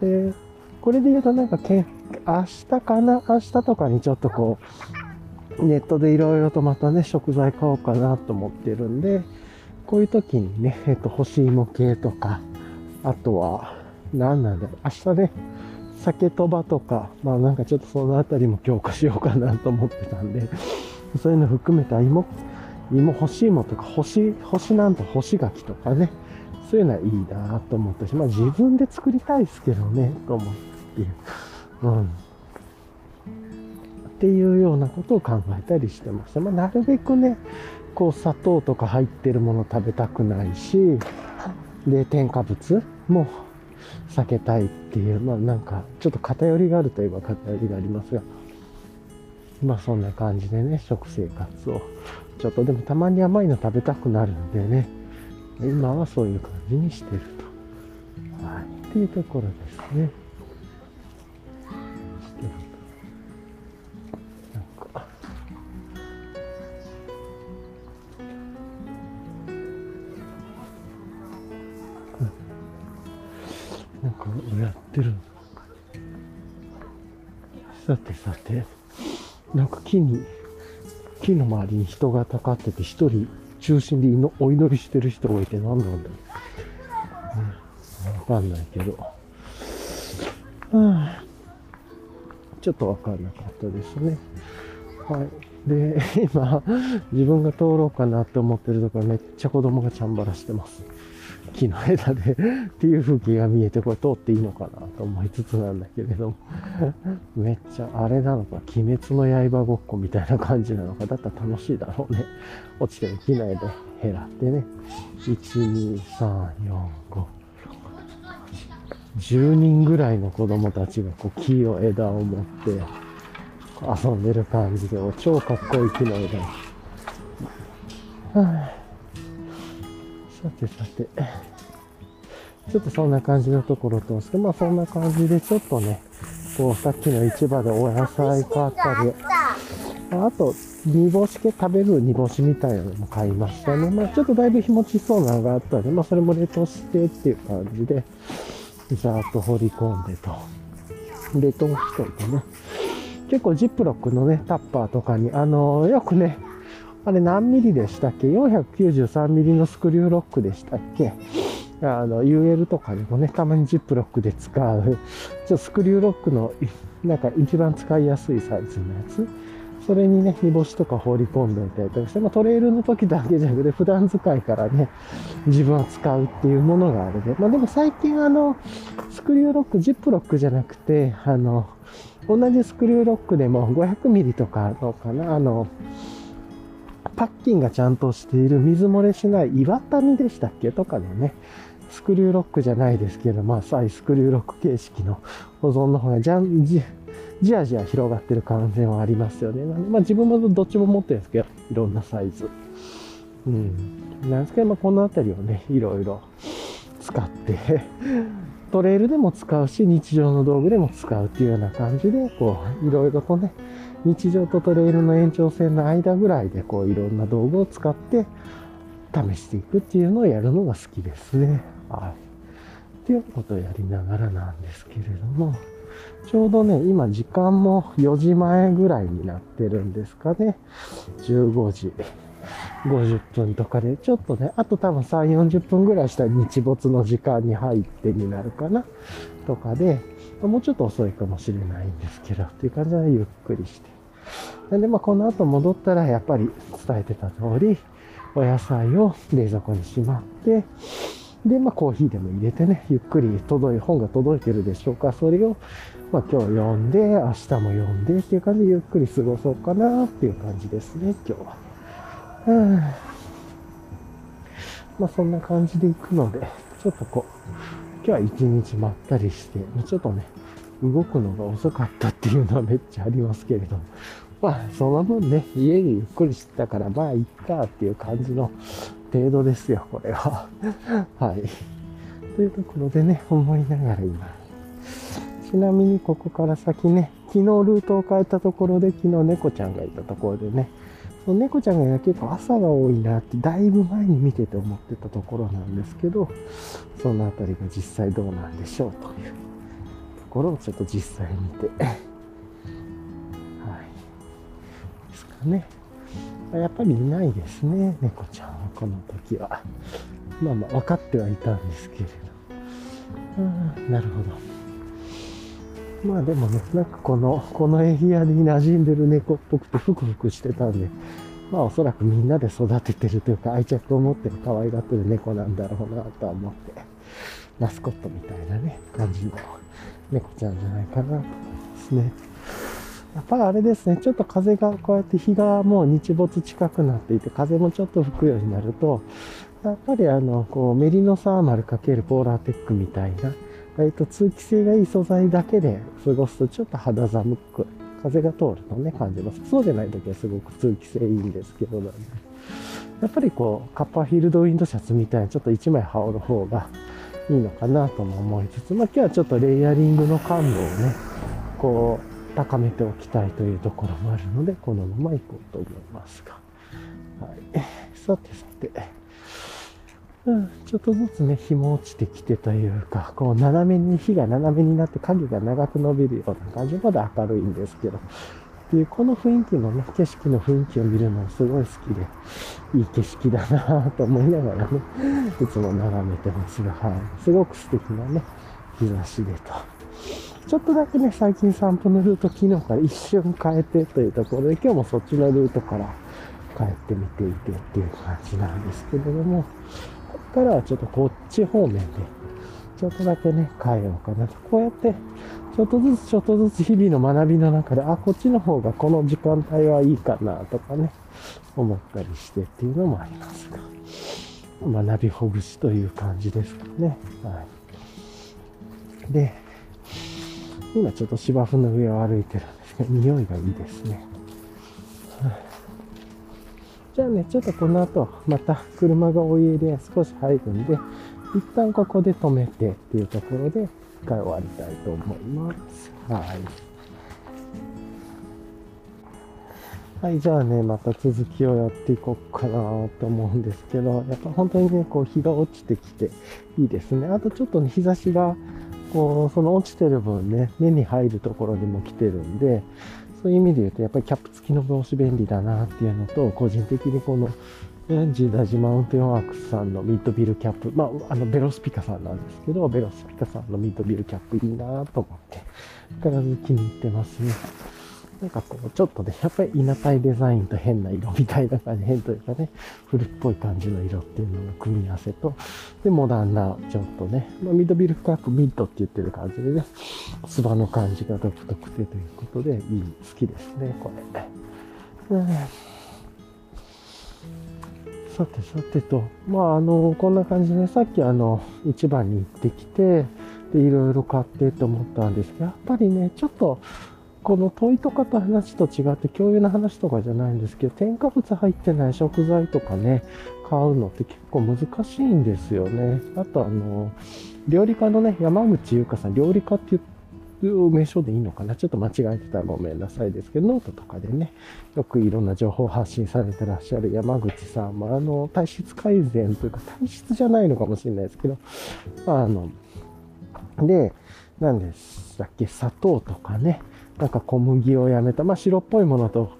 と。で、これで言うとなんかけん、明日かな？明日とかにちょっとこう、ネットでいろいろとまたね、食材買おうかなと思ってるんで、こういう時にね、えっと、干し芋系とか、あとは、何なんだろう、明日ね、酒とばとか、まあなんかちょっとそのあたりも強化しようかなと思ってたんで、そういうの含めた芋、芋干し芋とか、干し、干しなんと干し柿とかね、そういうのはいいなと思ったし、まあ自分で作りたいですけどね、と思って、うん。っていうようなことを考えたりしてました。まあなるべくね、こう砂糖とか入ってるもの食べたくないし、で、添加物も避けたいっていう、まあなんか、ちょっと偏りがあるといえば偏りがありますが、まあそんな感じでね、食生活を。ちょっとでもたまに甘いの食べたくなるんでね、今はそういう感じにしてると。はい。っていうところですね。なんかやってるさてさて、なんか木に、木の周りに人がたかってて、一人中心でお祈りしてる人がいて何なんだろう。わかんないけど。はあ、ちょっとわかんなかったですね。はい。で、今、自分が通ろうかなって思ってるところめっちゃ子供がチャンバラしてます。木の枝でっていう風景が見えて、これ通っていいのかなと思いつつなんだけれども、めっちゃあれなのか、鬼滅の刃ごっこみたいな感じなのか、だったら楽しいだろうね。落ちてる木の枝減らってね、1、2、3、4、5、10人ぐらいの子供たちがこう木を枝を持って遊んでる感じで、超かっこいい木の枝。はあ、さてさて、ちょっとそんな感じのところとして、まあそんな感じでちょっとね、こうさっきの市場でお野菜買ったり、あと、煮干し系食べる煮干しみたいなのも買いましたね。まあちょっとだいぶ日持ちそうなのがあったので、まあそれも冷凍してっていう感じで、ざーっと放り込んでと。冷凍しといてね。結構ジップロックのね、タッパーとかに、あのー、よくね、あれ何ミリでしたっけ ?493 ミリのスクリューロックでしたっけ？あの、UL とかでもね、たまにジップロックで使う、ちょスクリューロックの、なんか一番使いやすいサイズのやつ。それにね、煮干しとか放り込んでおいたりとかして、まあ、トレイルの時だけじゃなくて、普段使いからね、自分は使うっていうものがあるで。まあ、でも最近あの、スクリューロック、ジップロックじゃなくて、あの、同じスクリューロックでも500ミリとかのかな、あの、パッキンがちゃんとしている水漏れしない岩谷でしたっけ？とかのね、スクリューロックじゃないですけど、まあ、再スクリューロック形式の保存の方がじゃん、じ、じわじわ広がってる可能性はありますよね。まあ自分もどっちも持ってるんですけど、いろんなサイズ。うん。なんですけど、まあこの辺りをね、いろいろ使って トレイルでも使うし、日常の道具でも使うっていうような感じで、こう、いろいろとね、日常とトレイルの延長線の間ぐらいで、こう、いろんな道具を使って試していくっていうのをやるのが好きですね。はい。っていうことをやりながらなんですけれども、ちょうどね、今時間も4時前ぐらいになってるんですかね。15時50分とかで、ちょっとね、あと多分3、40分ぐらいしたら日没の時間に入ってになるかな。とかで、もうちょっと遅いかもしれないんですけど、っていう感じでゆっくりして。なんで、まあこの後戻ったらやっぱり伝えてた通り、お野菜を冷蔵庫にしまって、で、まあコーヒーでも入れてね、ゆっくり届い、本が届いてるでしょうか。それをまあ、今日読んで、明日も読んでっていう感じでゆっくり過ごそうかなっていう感じですね、今日は。うん。まあ、そんな感じで行くので、ちょっとこう、今日は一日まったりして、ちょっとね、動くのが遅かったっていうのはめっちゃありますけれども、まあ、その分ね、家でゆっくりしてたから、まあ、いっかっていう感じの程度ですよ、これは。はい。というところでね、思いながら今、ちなみにここから先ね、昨日ルートを変えたところで、昨日猫ちゃんがいたところでね、その猫ちゃんが結構朝が多いなってだいぶ前に見てて思ってたところなんですけど、そのあたりが実際どうなんでしょうというころをちょっと実際見て、はい。ですかね。やっぱりいないですね、猫ちゃんはこの時は。まあまあ分かってはいたんですけれど。うん、なるほど。まあでもね、なんかこの、このエリアに馴染んでる猫っぽくてふくふくしてたんで、まあおそらくみんなで育ててるというか愛着を持ってる可愛がってる猫なんだろうなとは思って、マスコットみたいなね、感じの猫ちゃんじゃないかなと思いますね。やっぱりあれですね、ちょっと風がこうやって日がもう日没近くなっていて、風もちょっと吹くようになると、やっぱりあの、こうメリノサーマル×ポーラーテックみたいな、えっと、通気性がいい素材だけで過ごすとちょっと肌寒く、風が通るとね、感じます。そうじゃない時はすごく通気性いいんですけど、ね、やっぱりこう、カッパーフィールドウィンドシャツみたいにちょっと1枚羽織る方がいいのかなとも思いつつ、まあ今日はちょっとレイヤリングの感度をね、こう、高めておきたいというところもあるので、このまま行こうと思いますが。はい。さてさて。うん、ちょっとずつね、日も落ちてきてというか、こう、斜めに、火が斜めになって影が長く伸びるような感じまで明るいんですけど、っていう、この雰囲気のね、景色の雰囲気を見るのすごい好きで、いい景色だなぁと思いながらね、いつも眺めてますが、はい。すごく素敵なね、日差しでと。ちょっとだけね、最近散歩のルート昨日から一瞬変えてというところで、今日もそっちのルートから帰ってみていてっていう感じなんですけれども、ここからはちょっとこっち方面で、ちょっとだけね、変えようかなと。こうやって、ちょっとずつちょっとずつ日々の学びの中で、あ、こっちの方がこの時間帯はいいかなとかね、思ったりしてっていうのもありますが、学びほぐしという感じですかね。はい。で、今ちょっと芝生の上を歩いてるんですけど、匂いがいいですね。じゃあね、ちょっとこの後、また車がお家で少し入るんで、一旦ここで止めてっていうところで、回終わりたいと思います。はい。はい、じゃあね、また続きをやっていこうかなと思うんですけど、やっぱ本当にね、こう日が落ちてきていいですね。あとちょっとね、日差しが、こう、その落ちてる分ね、目に入るところにも来てるんで、そういう意味で言うと、やっぱりキャップ付きの帽子便利だなっていうのと、個人的にこの、ジダジマウンテンワークスさんのミッドビルキャップ、まあ、あの、ベロスピカさんなんですけど、ベロスピカさんのミッドビルキャップいいなと思って、必ず気に入ってますね。なんかこう、ちょっとね、やっぱり稲体デザインと変な色みたいな感じ、変というかね、古っぽい感じの色っていうのの組み合わせと、で、モダンな、ちょっとね、まあ、ミッドビル深くミッドって言ってる感じでね、つばの感じが独特でということで、いい、好きですね、これ。うんさてさてと、まあ、あの、こんな感じで、さっきあの、市場に行ってきて、で、いろいろ買ってと思ったんですけど、やっぱりね、ちょっと、この問いとかと話と違って共有の話とかじゃないんですけど、添加物入ってない食材とかね、買うのって結構難しいんですよね。あとあの、料理家のね、山口優香さん、料理家っていう名称でいいのかな？ちょっと間違えてたらごめんなさいですけど、ノートとかでね、よくいろんな情報発信されてらっしゃる山口さんも、あの、体質改善というか、体質じゃないのかもしれないですけど、あの、で、何でしたっけ、砂糖とかね、なんか小麦をやめた、まあ白っぽいものと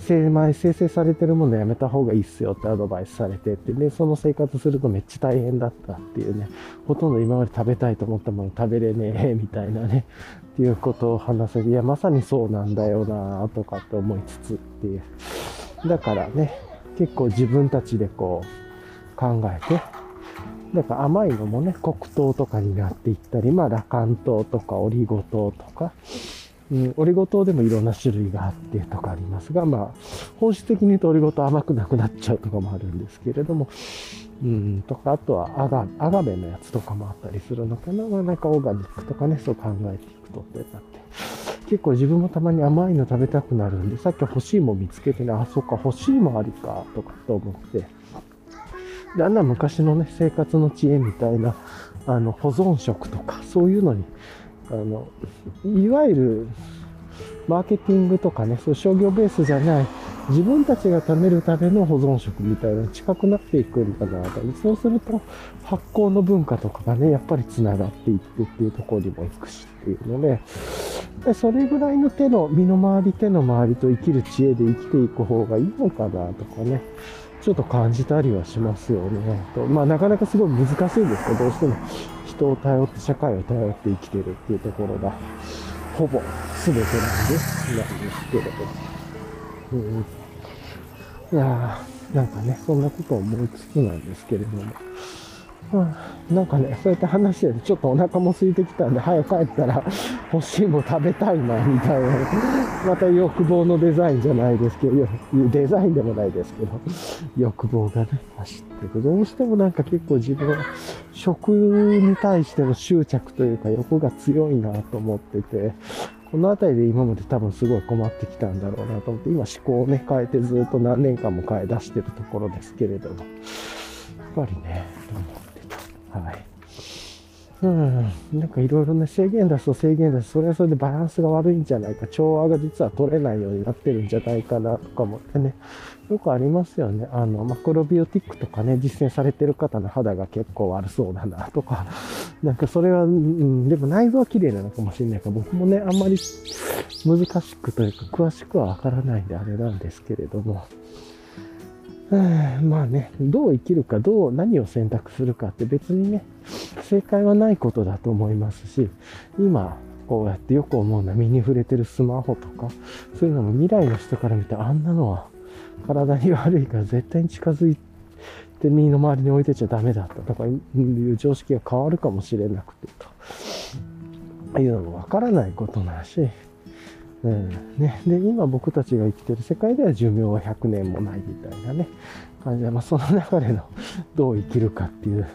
精米、生成されてるものやめた方がいいっすよってアドバイスされてって、で、その生活するとめっちゃ大変だったっていうね、ほとんど今まで食べたいと思ったもの食べれねえ、みたいなね、っていうことを話せる。いや、まさにそうなんだよなとかって思いつつっていう。だからね、結構自分たちでこう考えて、だから甘いのもね、黒糖とかになっていったり、まあ、羅漢糖とかオリゴ糖とか、うん、オリゴ糖でもいろんな種類があってとかありますが、まあ、本質的に言うとオリゴ糖甘くなくなっちゃうとかもあるんですけれども、うん、とか、あとはアガアガベのやつとかもあったりするのかな。まあ、なんかオーガニックとかね、そう考えていくとってなって。結構自分もたまに甘いの食べたくなるんで、さっき欲しいも見つけてね、あ、そっか、欲しいもありか、とかと思って。だんだん昔のね、生活の知恵みたいな、あの、保存食とか、そういうのにあの、いわゆる、マーケティングとかね、そう商業ベースじゃない、自分たちが食べるための保存食みたいな近くなっていくんだなと。そうすると、発酵の文化とかがね、やっぱり繋がっていってっていうところにも行くしっていうので、でそれぐらいの手の、身の回り手の回りと生きる知恵で生きていく方がいいのかなとかね、ちょっと感じたりはしますよね。とまあなかなかすごい難しいんですけど、どうしても人を頼って、社会を頼って生きてるっていうところが、ほぼ全てなんで、なんですけれど。うん。いやー、なんかね、そんなこと思いつつなんですけれども。うん、なんかね、そうやって話してるちょっとお腹も空いてきたんで、早く帰ったら欲しいも食べたいな、みたいな。また欲望のデザインじゃないですけど、デザインでもないですけど、欲望がね、走ってる。どうしてもなんか結構自分は食に対しての執着というか欲が強いなと思ってて、この辺りで今まで多分すごい困ってきたんだろうなと思って、今思考をね、変えてずっと何年間も変え出してるところですけれども、やっぱりね、思ってたはい。うん。なんかいろいろね、制限出すと制限出す。それはそれでバランスが悪いんじゃないか。調和が実は取れないようになってるんじゃないかなとか思ってね。よくありますよね。あの、マクロビオティックとかね、実践されてる方の肌が結構悪そうだなとか。なんかそれは、うん、でも内臓は綺麗なのかもしれないから、僕もね、あんまり難しくというか、詳しくはわからないんであれなんですけれども。まあね、どう生きるか、どう、何を選択するかって別にね、正解はないことだと思いますし、今、こうやってよく思うのは身に触れてるスマホとか、そういうのも未来の人から見てあんなのは体に悪いから絶対に近づで、身の回りに置いてちゃダメだったとかいう常識が変わるかもしれなくてというのもわからないことなし、うんね、で今僕たちが生きてる世界では寿命は100年もないみたいなね感じで、まあ、その中でのどう生きるかっていう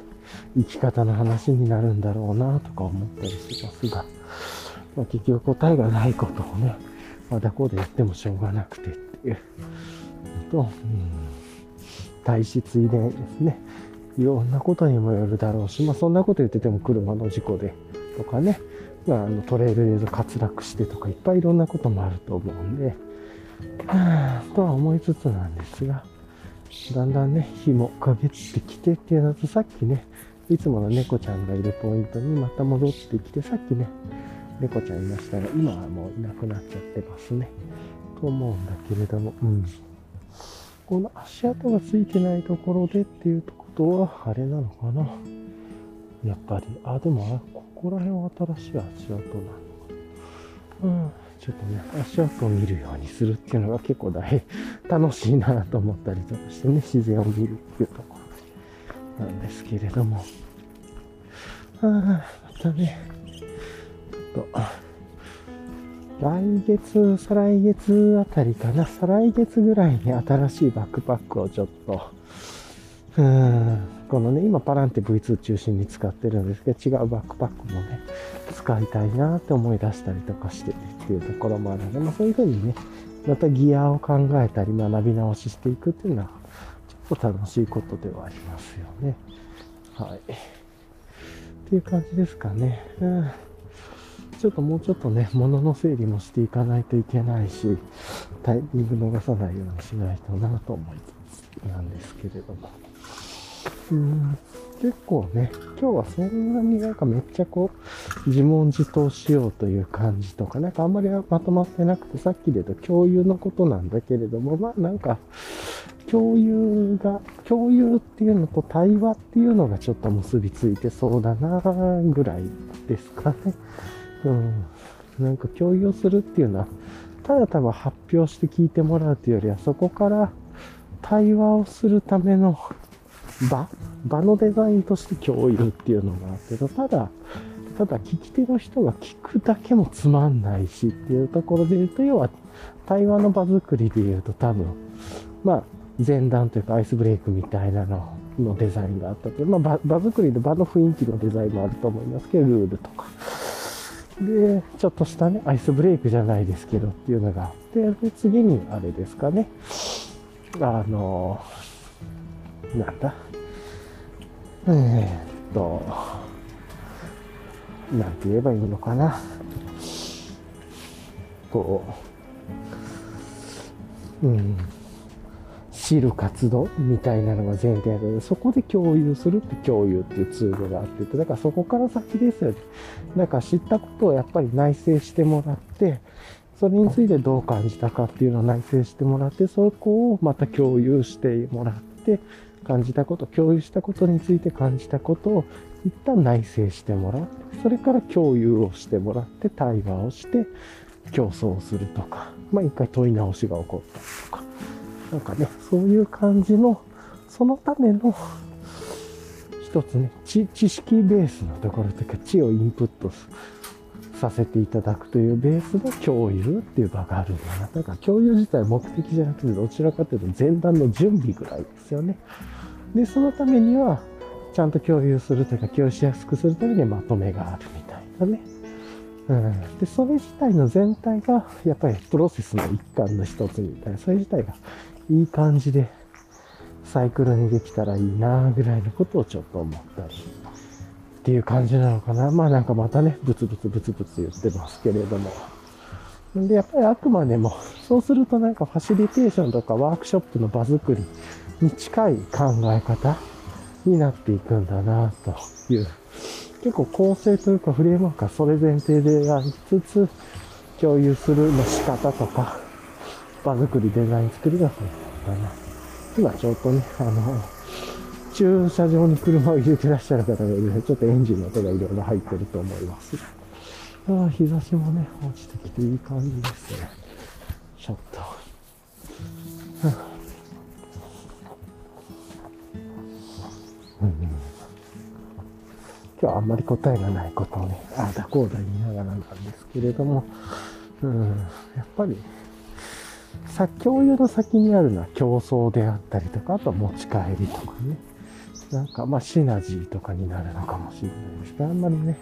生き方の話になるんだろうなとか思ったりしますが、まあ、結局答えがないことをねまだこうで言ってもしょうがなくてっていうと、うん、体質遺伝ですねいろんなことにもよるだろうし、まあ、そんなこと言ってても車の事故でとかねまあ、あのトレイルで滑落してとかいっぱいいろんなこともあると思うんで、はぁとは思いつつなんですが、だんだんね、日も陰ってきてっていうのと、さっきね、いつもの猫ちゃんがいるポイントにまた戻ってきて、さっきね、猫ちゃんいましたが、今はもういなくなっちゃってますね。と思うんだけれども、うん。この足跡がついてないところでっていうことは、あれなのかな。やっぱり、あ、でも、ここら辺は新しい足跡なのかな。うん。ちょっとね、足跡を見るようにするっていうのが結構大楽しいなと思ったりとかしてね、自然を見るっていうところなんですけれども。ああ、またね、ちょっと、来月、再来月あたりかな、再来月ぐらいに新しいバックパックをちょっと、うん、このね、今パランテ V2 中心に使ってるんですけど、違うバックパックもね、使いたいなって思い出したりとかしてっていうところもあるので、まあそういうふうにね、またギアを考えたり学び直ししていくっていうのは、ちょっと楽しいことではありますよね。はい。っていう感じですかね。うん。ちょっともうちょっとね、物の整理もしていかないといけないし、タイミング逃さないようにしないとなと思いつつなんですけれども。うーん、結構ね、今日はそんなになんかめっちゃこう、自問自答しようという感じとか、なんかあんまりまとまってなくて、さっきで言うと共有のことなんだけれども、まあなんか、共有が、共有っていうのと対話っていうのがちょっと結びついてそうだなぐらいですかね。うん。なんか共有するっていうのは、ただただ発表して聞いてもらうというよりは、そこから対話をするための場場のデザインとして共有っていうのがあってただ、ただ聞き手の人が聞くだけもつまんないしっていうところで言うと、要は対話の場作りで言うと多分、まあ前段というかアイスブレイクみたいなののデザインがあったと。まあ場場作りで場の雰囲気のデザインもあると思いますけど、ルールとか。で、ちょっとしたね、アイスブレイクじゃないですけどっていうのがあって、で、次にあれですかね。あの、なんだ？えー、っと、なんて言えばいいのかな。こう、うん、知る活動みたいなのが前提で、そこで共有するって共有っていうツールがあってて、だからそこから先ですよね。だから知ったことをやっぱり内省してもらって、それについてどう感じたかっていうのを内省してもらって、そこをまた共有してもらって、感じたこと、共有したことについて感じたことを一旦内省してもらって、それから共有をしてもらって、対話をして、競争するとか、まあ一回問い直しが起こったりとか、なんかね、そういう感じの、そのための、一つね、知識ベースのところというか、知をインプットさせていただくというベースの共有っていう場があるんだな。だから共有自体目的じゃなくて、どちらかというと前段の準備ぐらいですよね。で、そのためには、ちゃんと共有するというか、共有しやすくするためにまとめがあるみたいなね。うん。で、それ自体の全体が、やっぱりプロセスの一環の一つみたいな、それ自体がいい感じで、サイクルにできたらいいなぐらいのことをちょっと思ったりっていう感じなのかな。まあなんかまたね、ブツブツブツブツ言ってますけれども。で、やっぱりあくまでも、そうするとなんかファシリテーションとかワークショップの場作りに近い考え方になっていくんだなという、結構構成というかフレームワークはそれ前提でありつつ、共有するの仕方とか、場作り、デザイン作りがそうからな。今ちょうどね、あの、駐車場に車を入れてらっしゃる方がいるので、ちょっとエンジンの音がいろいろ入ってると思います。ああ、日差しもね、落ちてきていい感じですね。ちょっと。うん、今日あんまり答えがないことをね、ああだこうだ言いながらなんですけれども、うん、やっぱりさ、共有の先にあるのは競争であったりとか、あとは持ち帰りとかね。なんか、まあ、シナジーとかになるのかもしれないですけど、あんまりね、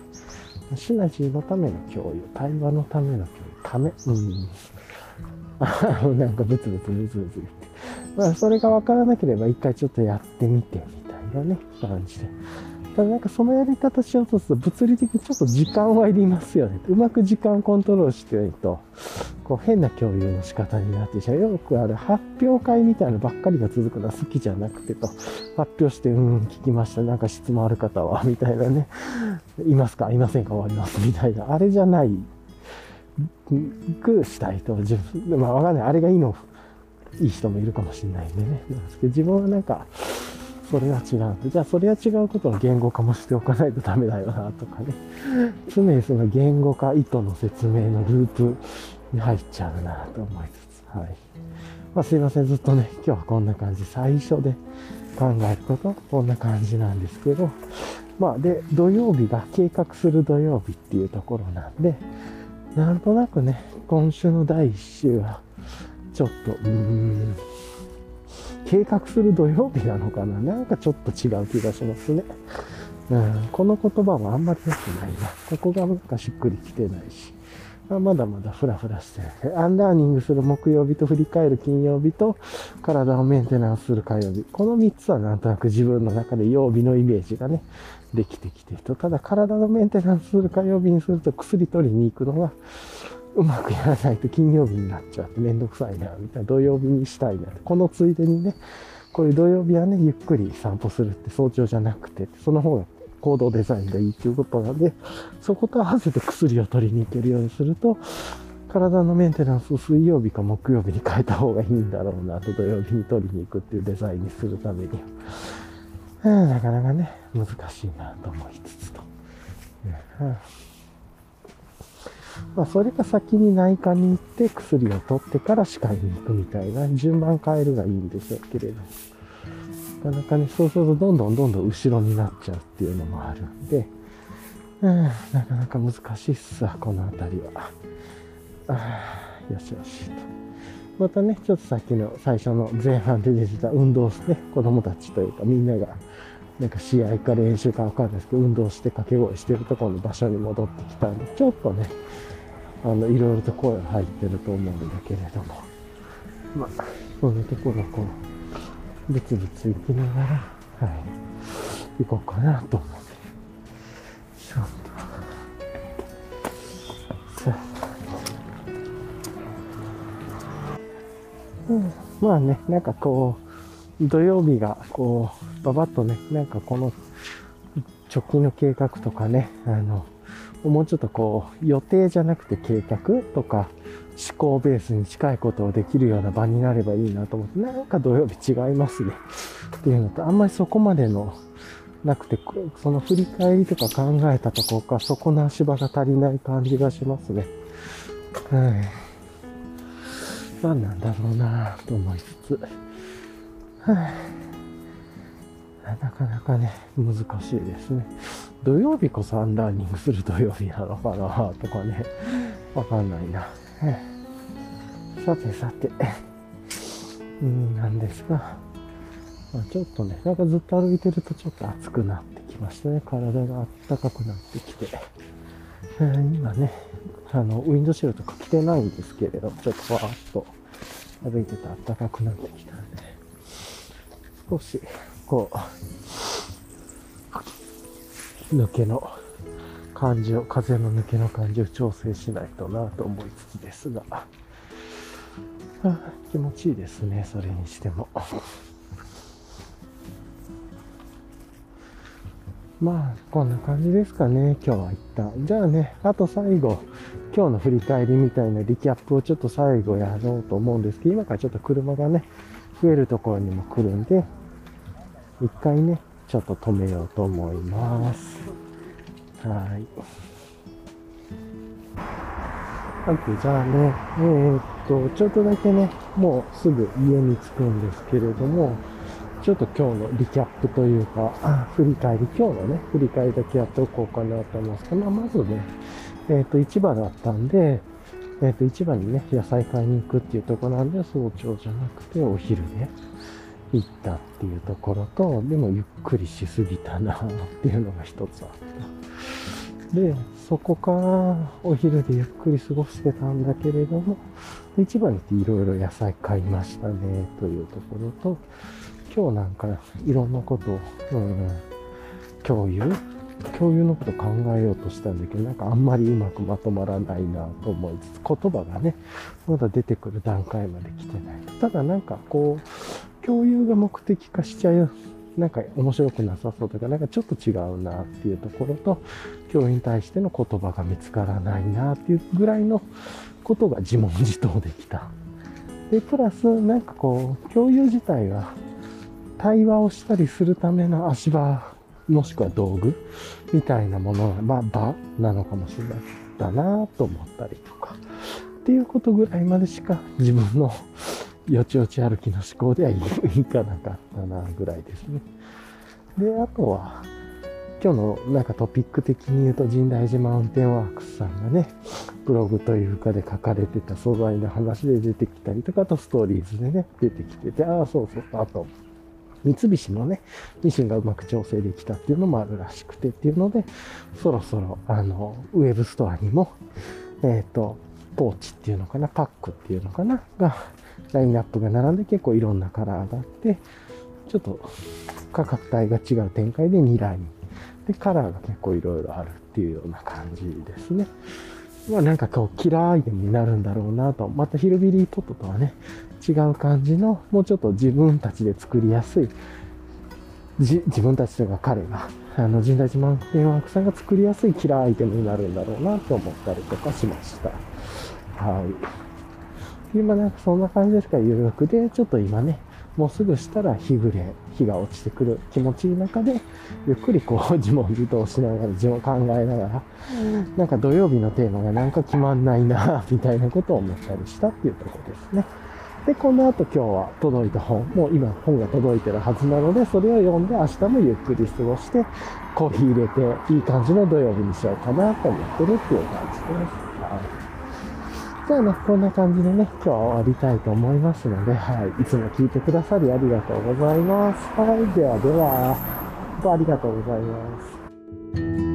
シナジーのための共有、対話のための共有、ため、うん。なんかブツブツブツブツ言って。まあ、それがわからなければ一回ちょっとやってみてみたいなね、感じで。ただなんかそのやり方しようとすると物理的にちょっと時間はいりますよね。うまく時間コントロールしてないと、こう変な共有の仕方になってしまう。よくある発表会みたいなのばっかりが続くのは好きじゃなくてと、発表して、うん、聞きました。なんか質問ある方は、みたいなね。いますか？いませんか？終わります。みたいな。あれじゃないくしたいと、自分、まあわかんない。あれがいいの、いい人もいるかもしれないんでね。なんですけど、自分はなんか、それは違う、じゃあそれは違うことの言語化もしておかないとダメだよな、とかね。常にその言語化、意図の説明のループに入っちゃうな、と思いつつ、はい。まあすいません、ずっとね、今日はこんな感じ、最初で考えること、こんな感じなんですけど、まあで、土曜日が計画する土曜日っていうところなんで、なんとなくね、今週の第1週は、ちょっと、うーん、計画する土曜日なのかな？なんかちょっと違う気がしますね。うん、この言葉はあんまり良くないな。ここがなんかしっくりきてないし。まだまだフラフラしてる。アンラーニングする木曜日と振り返る金曜日と体をメンテナンスする火曜日。この3つはなんとなく自分の中で曜日のイメージがね、できてきてると。ただ体のメンテナンスする火曜日にすると薬取りに行くのはうまくやらないと金曜日になっちゃってめんどくさいな、みたいな土曜日にしたいな。このついでにね、こういう土曜日はね、ゆっくり散歩するって早朝じゃなくて、その方が行動デザインがいいっていうことなんで、そこと合わせて薬を取りに行けるようにすると、体のメンテナンスを水曜日か木曜日に変えた方がいいんだろうなと土曜日に取りに行くっていうデザインにするためには。なかなかね、難しいなと思いつつと。うんまあ、それが先に内科に行って薬を取ってから歯科に行くみたいな順番変えるがいいんでしょうけれどなかなかね、そうするとどんどんどんどん後ろになっちゃうっていうのもあるんで、うん、なかなか難しいっすわ、この辺りは。あよしよしと。またね、ちょっとさっきの最初の前半で出てた運動して、ね、子供たちというかみんながなんか試合か練習かわかんないですけど、運動して掛け声してるところの場所に戻ってきたんで、ちょっとね、あの、いろいろと声が入ってると思うんだけれども、まあ、そういうところこう、ブツブツ行きながら、はい、行こうかなと思って。ちょっと。うん、まあね、なんかこう、土曜日がこう、ばばっとね、なんかこの直近の計画とかね、あの、もうちょっとこう、予定じゃなくて計画とか、思考ベースに近いことをできるような場になればいいなと思って、なんか土曜日違いますね。っていうのと、あんまりそこまでの、なくて、その振り返りとか考えたところか、そこの足場が足りない感じがしますね。はい。何なんだろうなと思いつつ。はい。なかなかね、難しいですね。土曜日こそアンラーニングする土曜日なのかなとかね、わかんないな。さてさて、うん、なんですが、まあ、ちょっとね、なんかずっと歩いてるとちょっと暑くなってきましたね。体が暖かくなってきて。えー、今ね、あの、ウィンドシールとか着てないんですけれど、ちょっとわーっと歩いてて暖かくなってきたんで、少し、こう、抜けの感じを、風の抜けの感じを調整しないとなと思いつつですが、あ気持ちいいですね、それにしても。まあ、こんな感じですかね、今日は一旦。じゃあね、あと最後、今日の振り返りみたいなリキャップをちょっと最後やろうと思うんですけど、今からちょっと車がね、増えるところにも来るんで、一回ね、ちょっと止めようと思います。はい。はい、じゃあね、えー、っと、ちょっとだけね、もうすぐ家に着くんですけれども、ちょっと今日のリキャップというか、振り返り、今日のね、振り返りだけやっておこうかなと思いますけど、まあ、まずね、えっ、と、市場だったんで、えっ、と、市場にね、野菜買いに行くっていうとこなんで、早朝じゃなくてお昼ね、行ったっていうところと、でもゆっくりしすぎたなっていうのが一つあった。で、そこからお昼でゆっくり過ごしてたんだけれども、市場に行っていろいろ野菜買いましたねというところと、今日なんかいろんなことを、うん、共有？共有のこと考えようとしたんだけど、なんかあんまりうまくまとまらないなと思いつつ、言葉がね、まだ出てくる段階まで来てない。ただなんかこう、共有が目的化しちゃう、なんか面白くなさそうとか、なんかちょっと違うなっていうところと、教員に対しての言葉が見つからないなっていうぐらいのことが自問自答できた。で、プラス、なんかこう、共有自体は、対話をしたりするための足場もしくは道具みたいなものが、まあ、場なのかもしれないだなと思ったりとか、っていうことぐらいまでしか自分のよちよち歩きの思考ではいかなかったなぐらいですね。で、あとは、今日のなんかトピック的に言うと、神代寺マウンテンワークスさんがね、ブログというかで書かれてた素材の話で出てきたりとか、あとストーリーズでね、出てきてて、ああ、そうそう、あと、三菱のね、ミシンがうまく調整できたっていうのもあるらしくてっていうので、そろそろ、あの、ウェブストアにも、えっ、ー、と、ポーチっていうのかな、パックっていうのかな、が、ラインナップが並んで結構いろんなカラーがあって、ちょっと価格帯が違う展開で2ライン。で、カラーが結構いろいろあるっていうような感じですね。まあなんかこう、キラーアイテムになるんだろうなと。またヒルビリーポットとはね、違う感じの、もうちょっと自分たちで作りやすい、自分たちとか彼が、あの、神代島テンワークさんが作りやすいキラーアイテムになるんだろうなと思ったりとかしました。はい。今なんかそんな感じですか、有力で、ちょっと今ね、もうすぐしたら日暮れ、日が落ちてくる気持ちいい中で、ゆっくりこう自問自答しながら、自分考えながら、なんか土曜日のテーマがなんか決まんないな、みたいなことを思ったりしたっていうところですね。で、この後今日は届いた本、もう今本が届いてるはずなので、それを読んで明日もゆっくり過ごして、コーヒー入れて、いい感じの土曜日にしようかなと思ってるっていう感じです。じゃあね、こんな感じでね、今日は終わりたいと思いますので、はい。いつも聞いてくださりありがとうございます。はい。ではでは、ありがとうございます。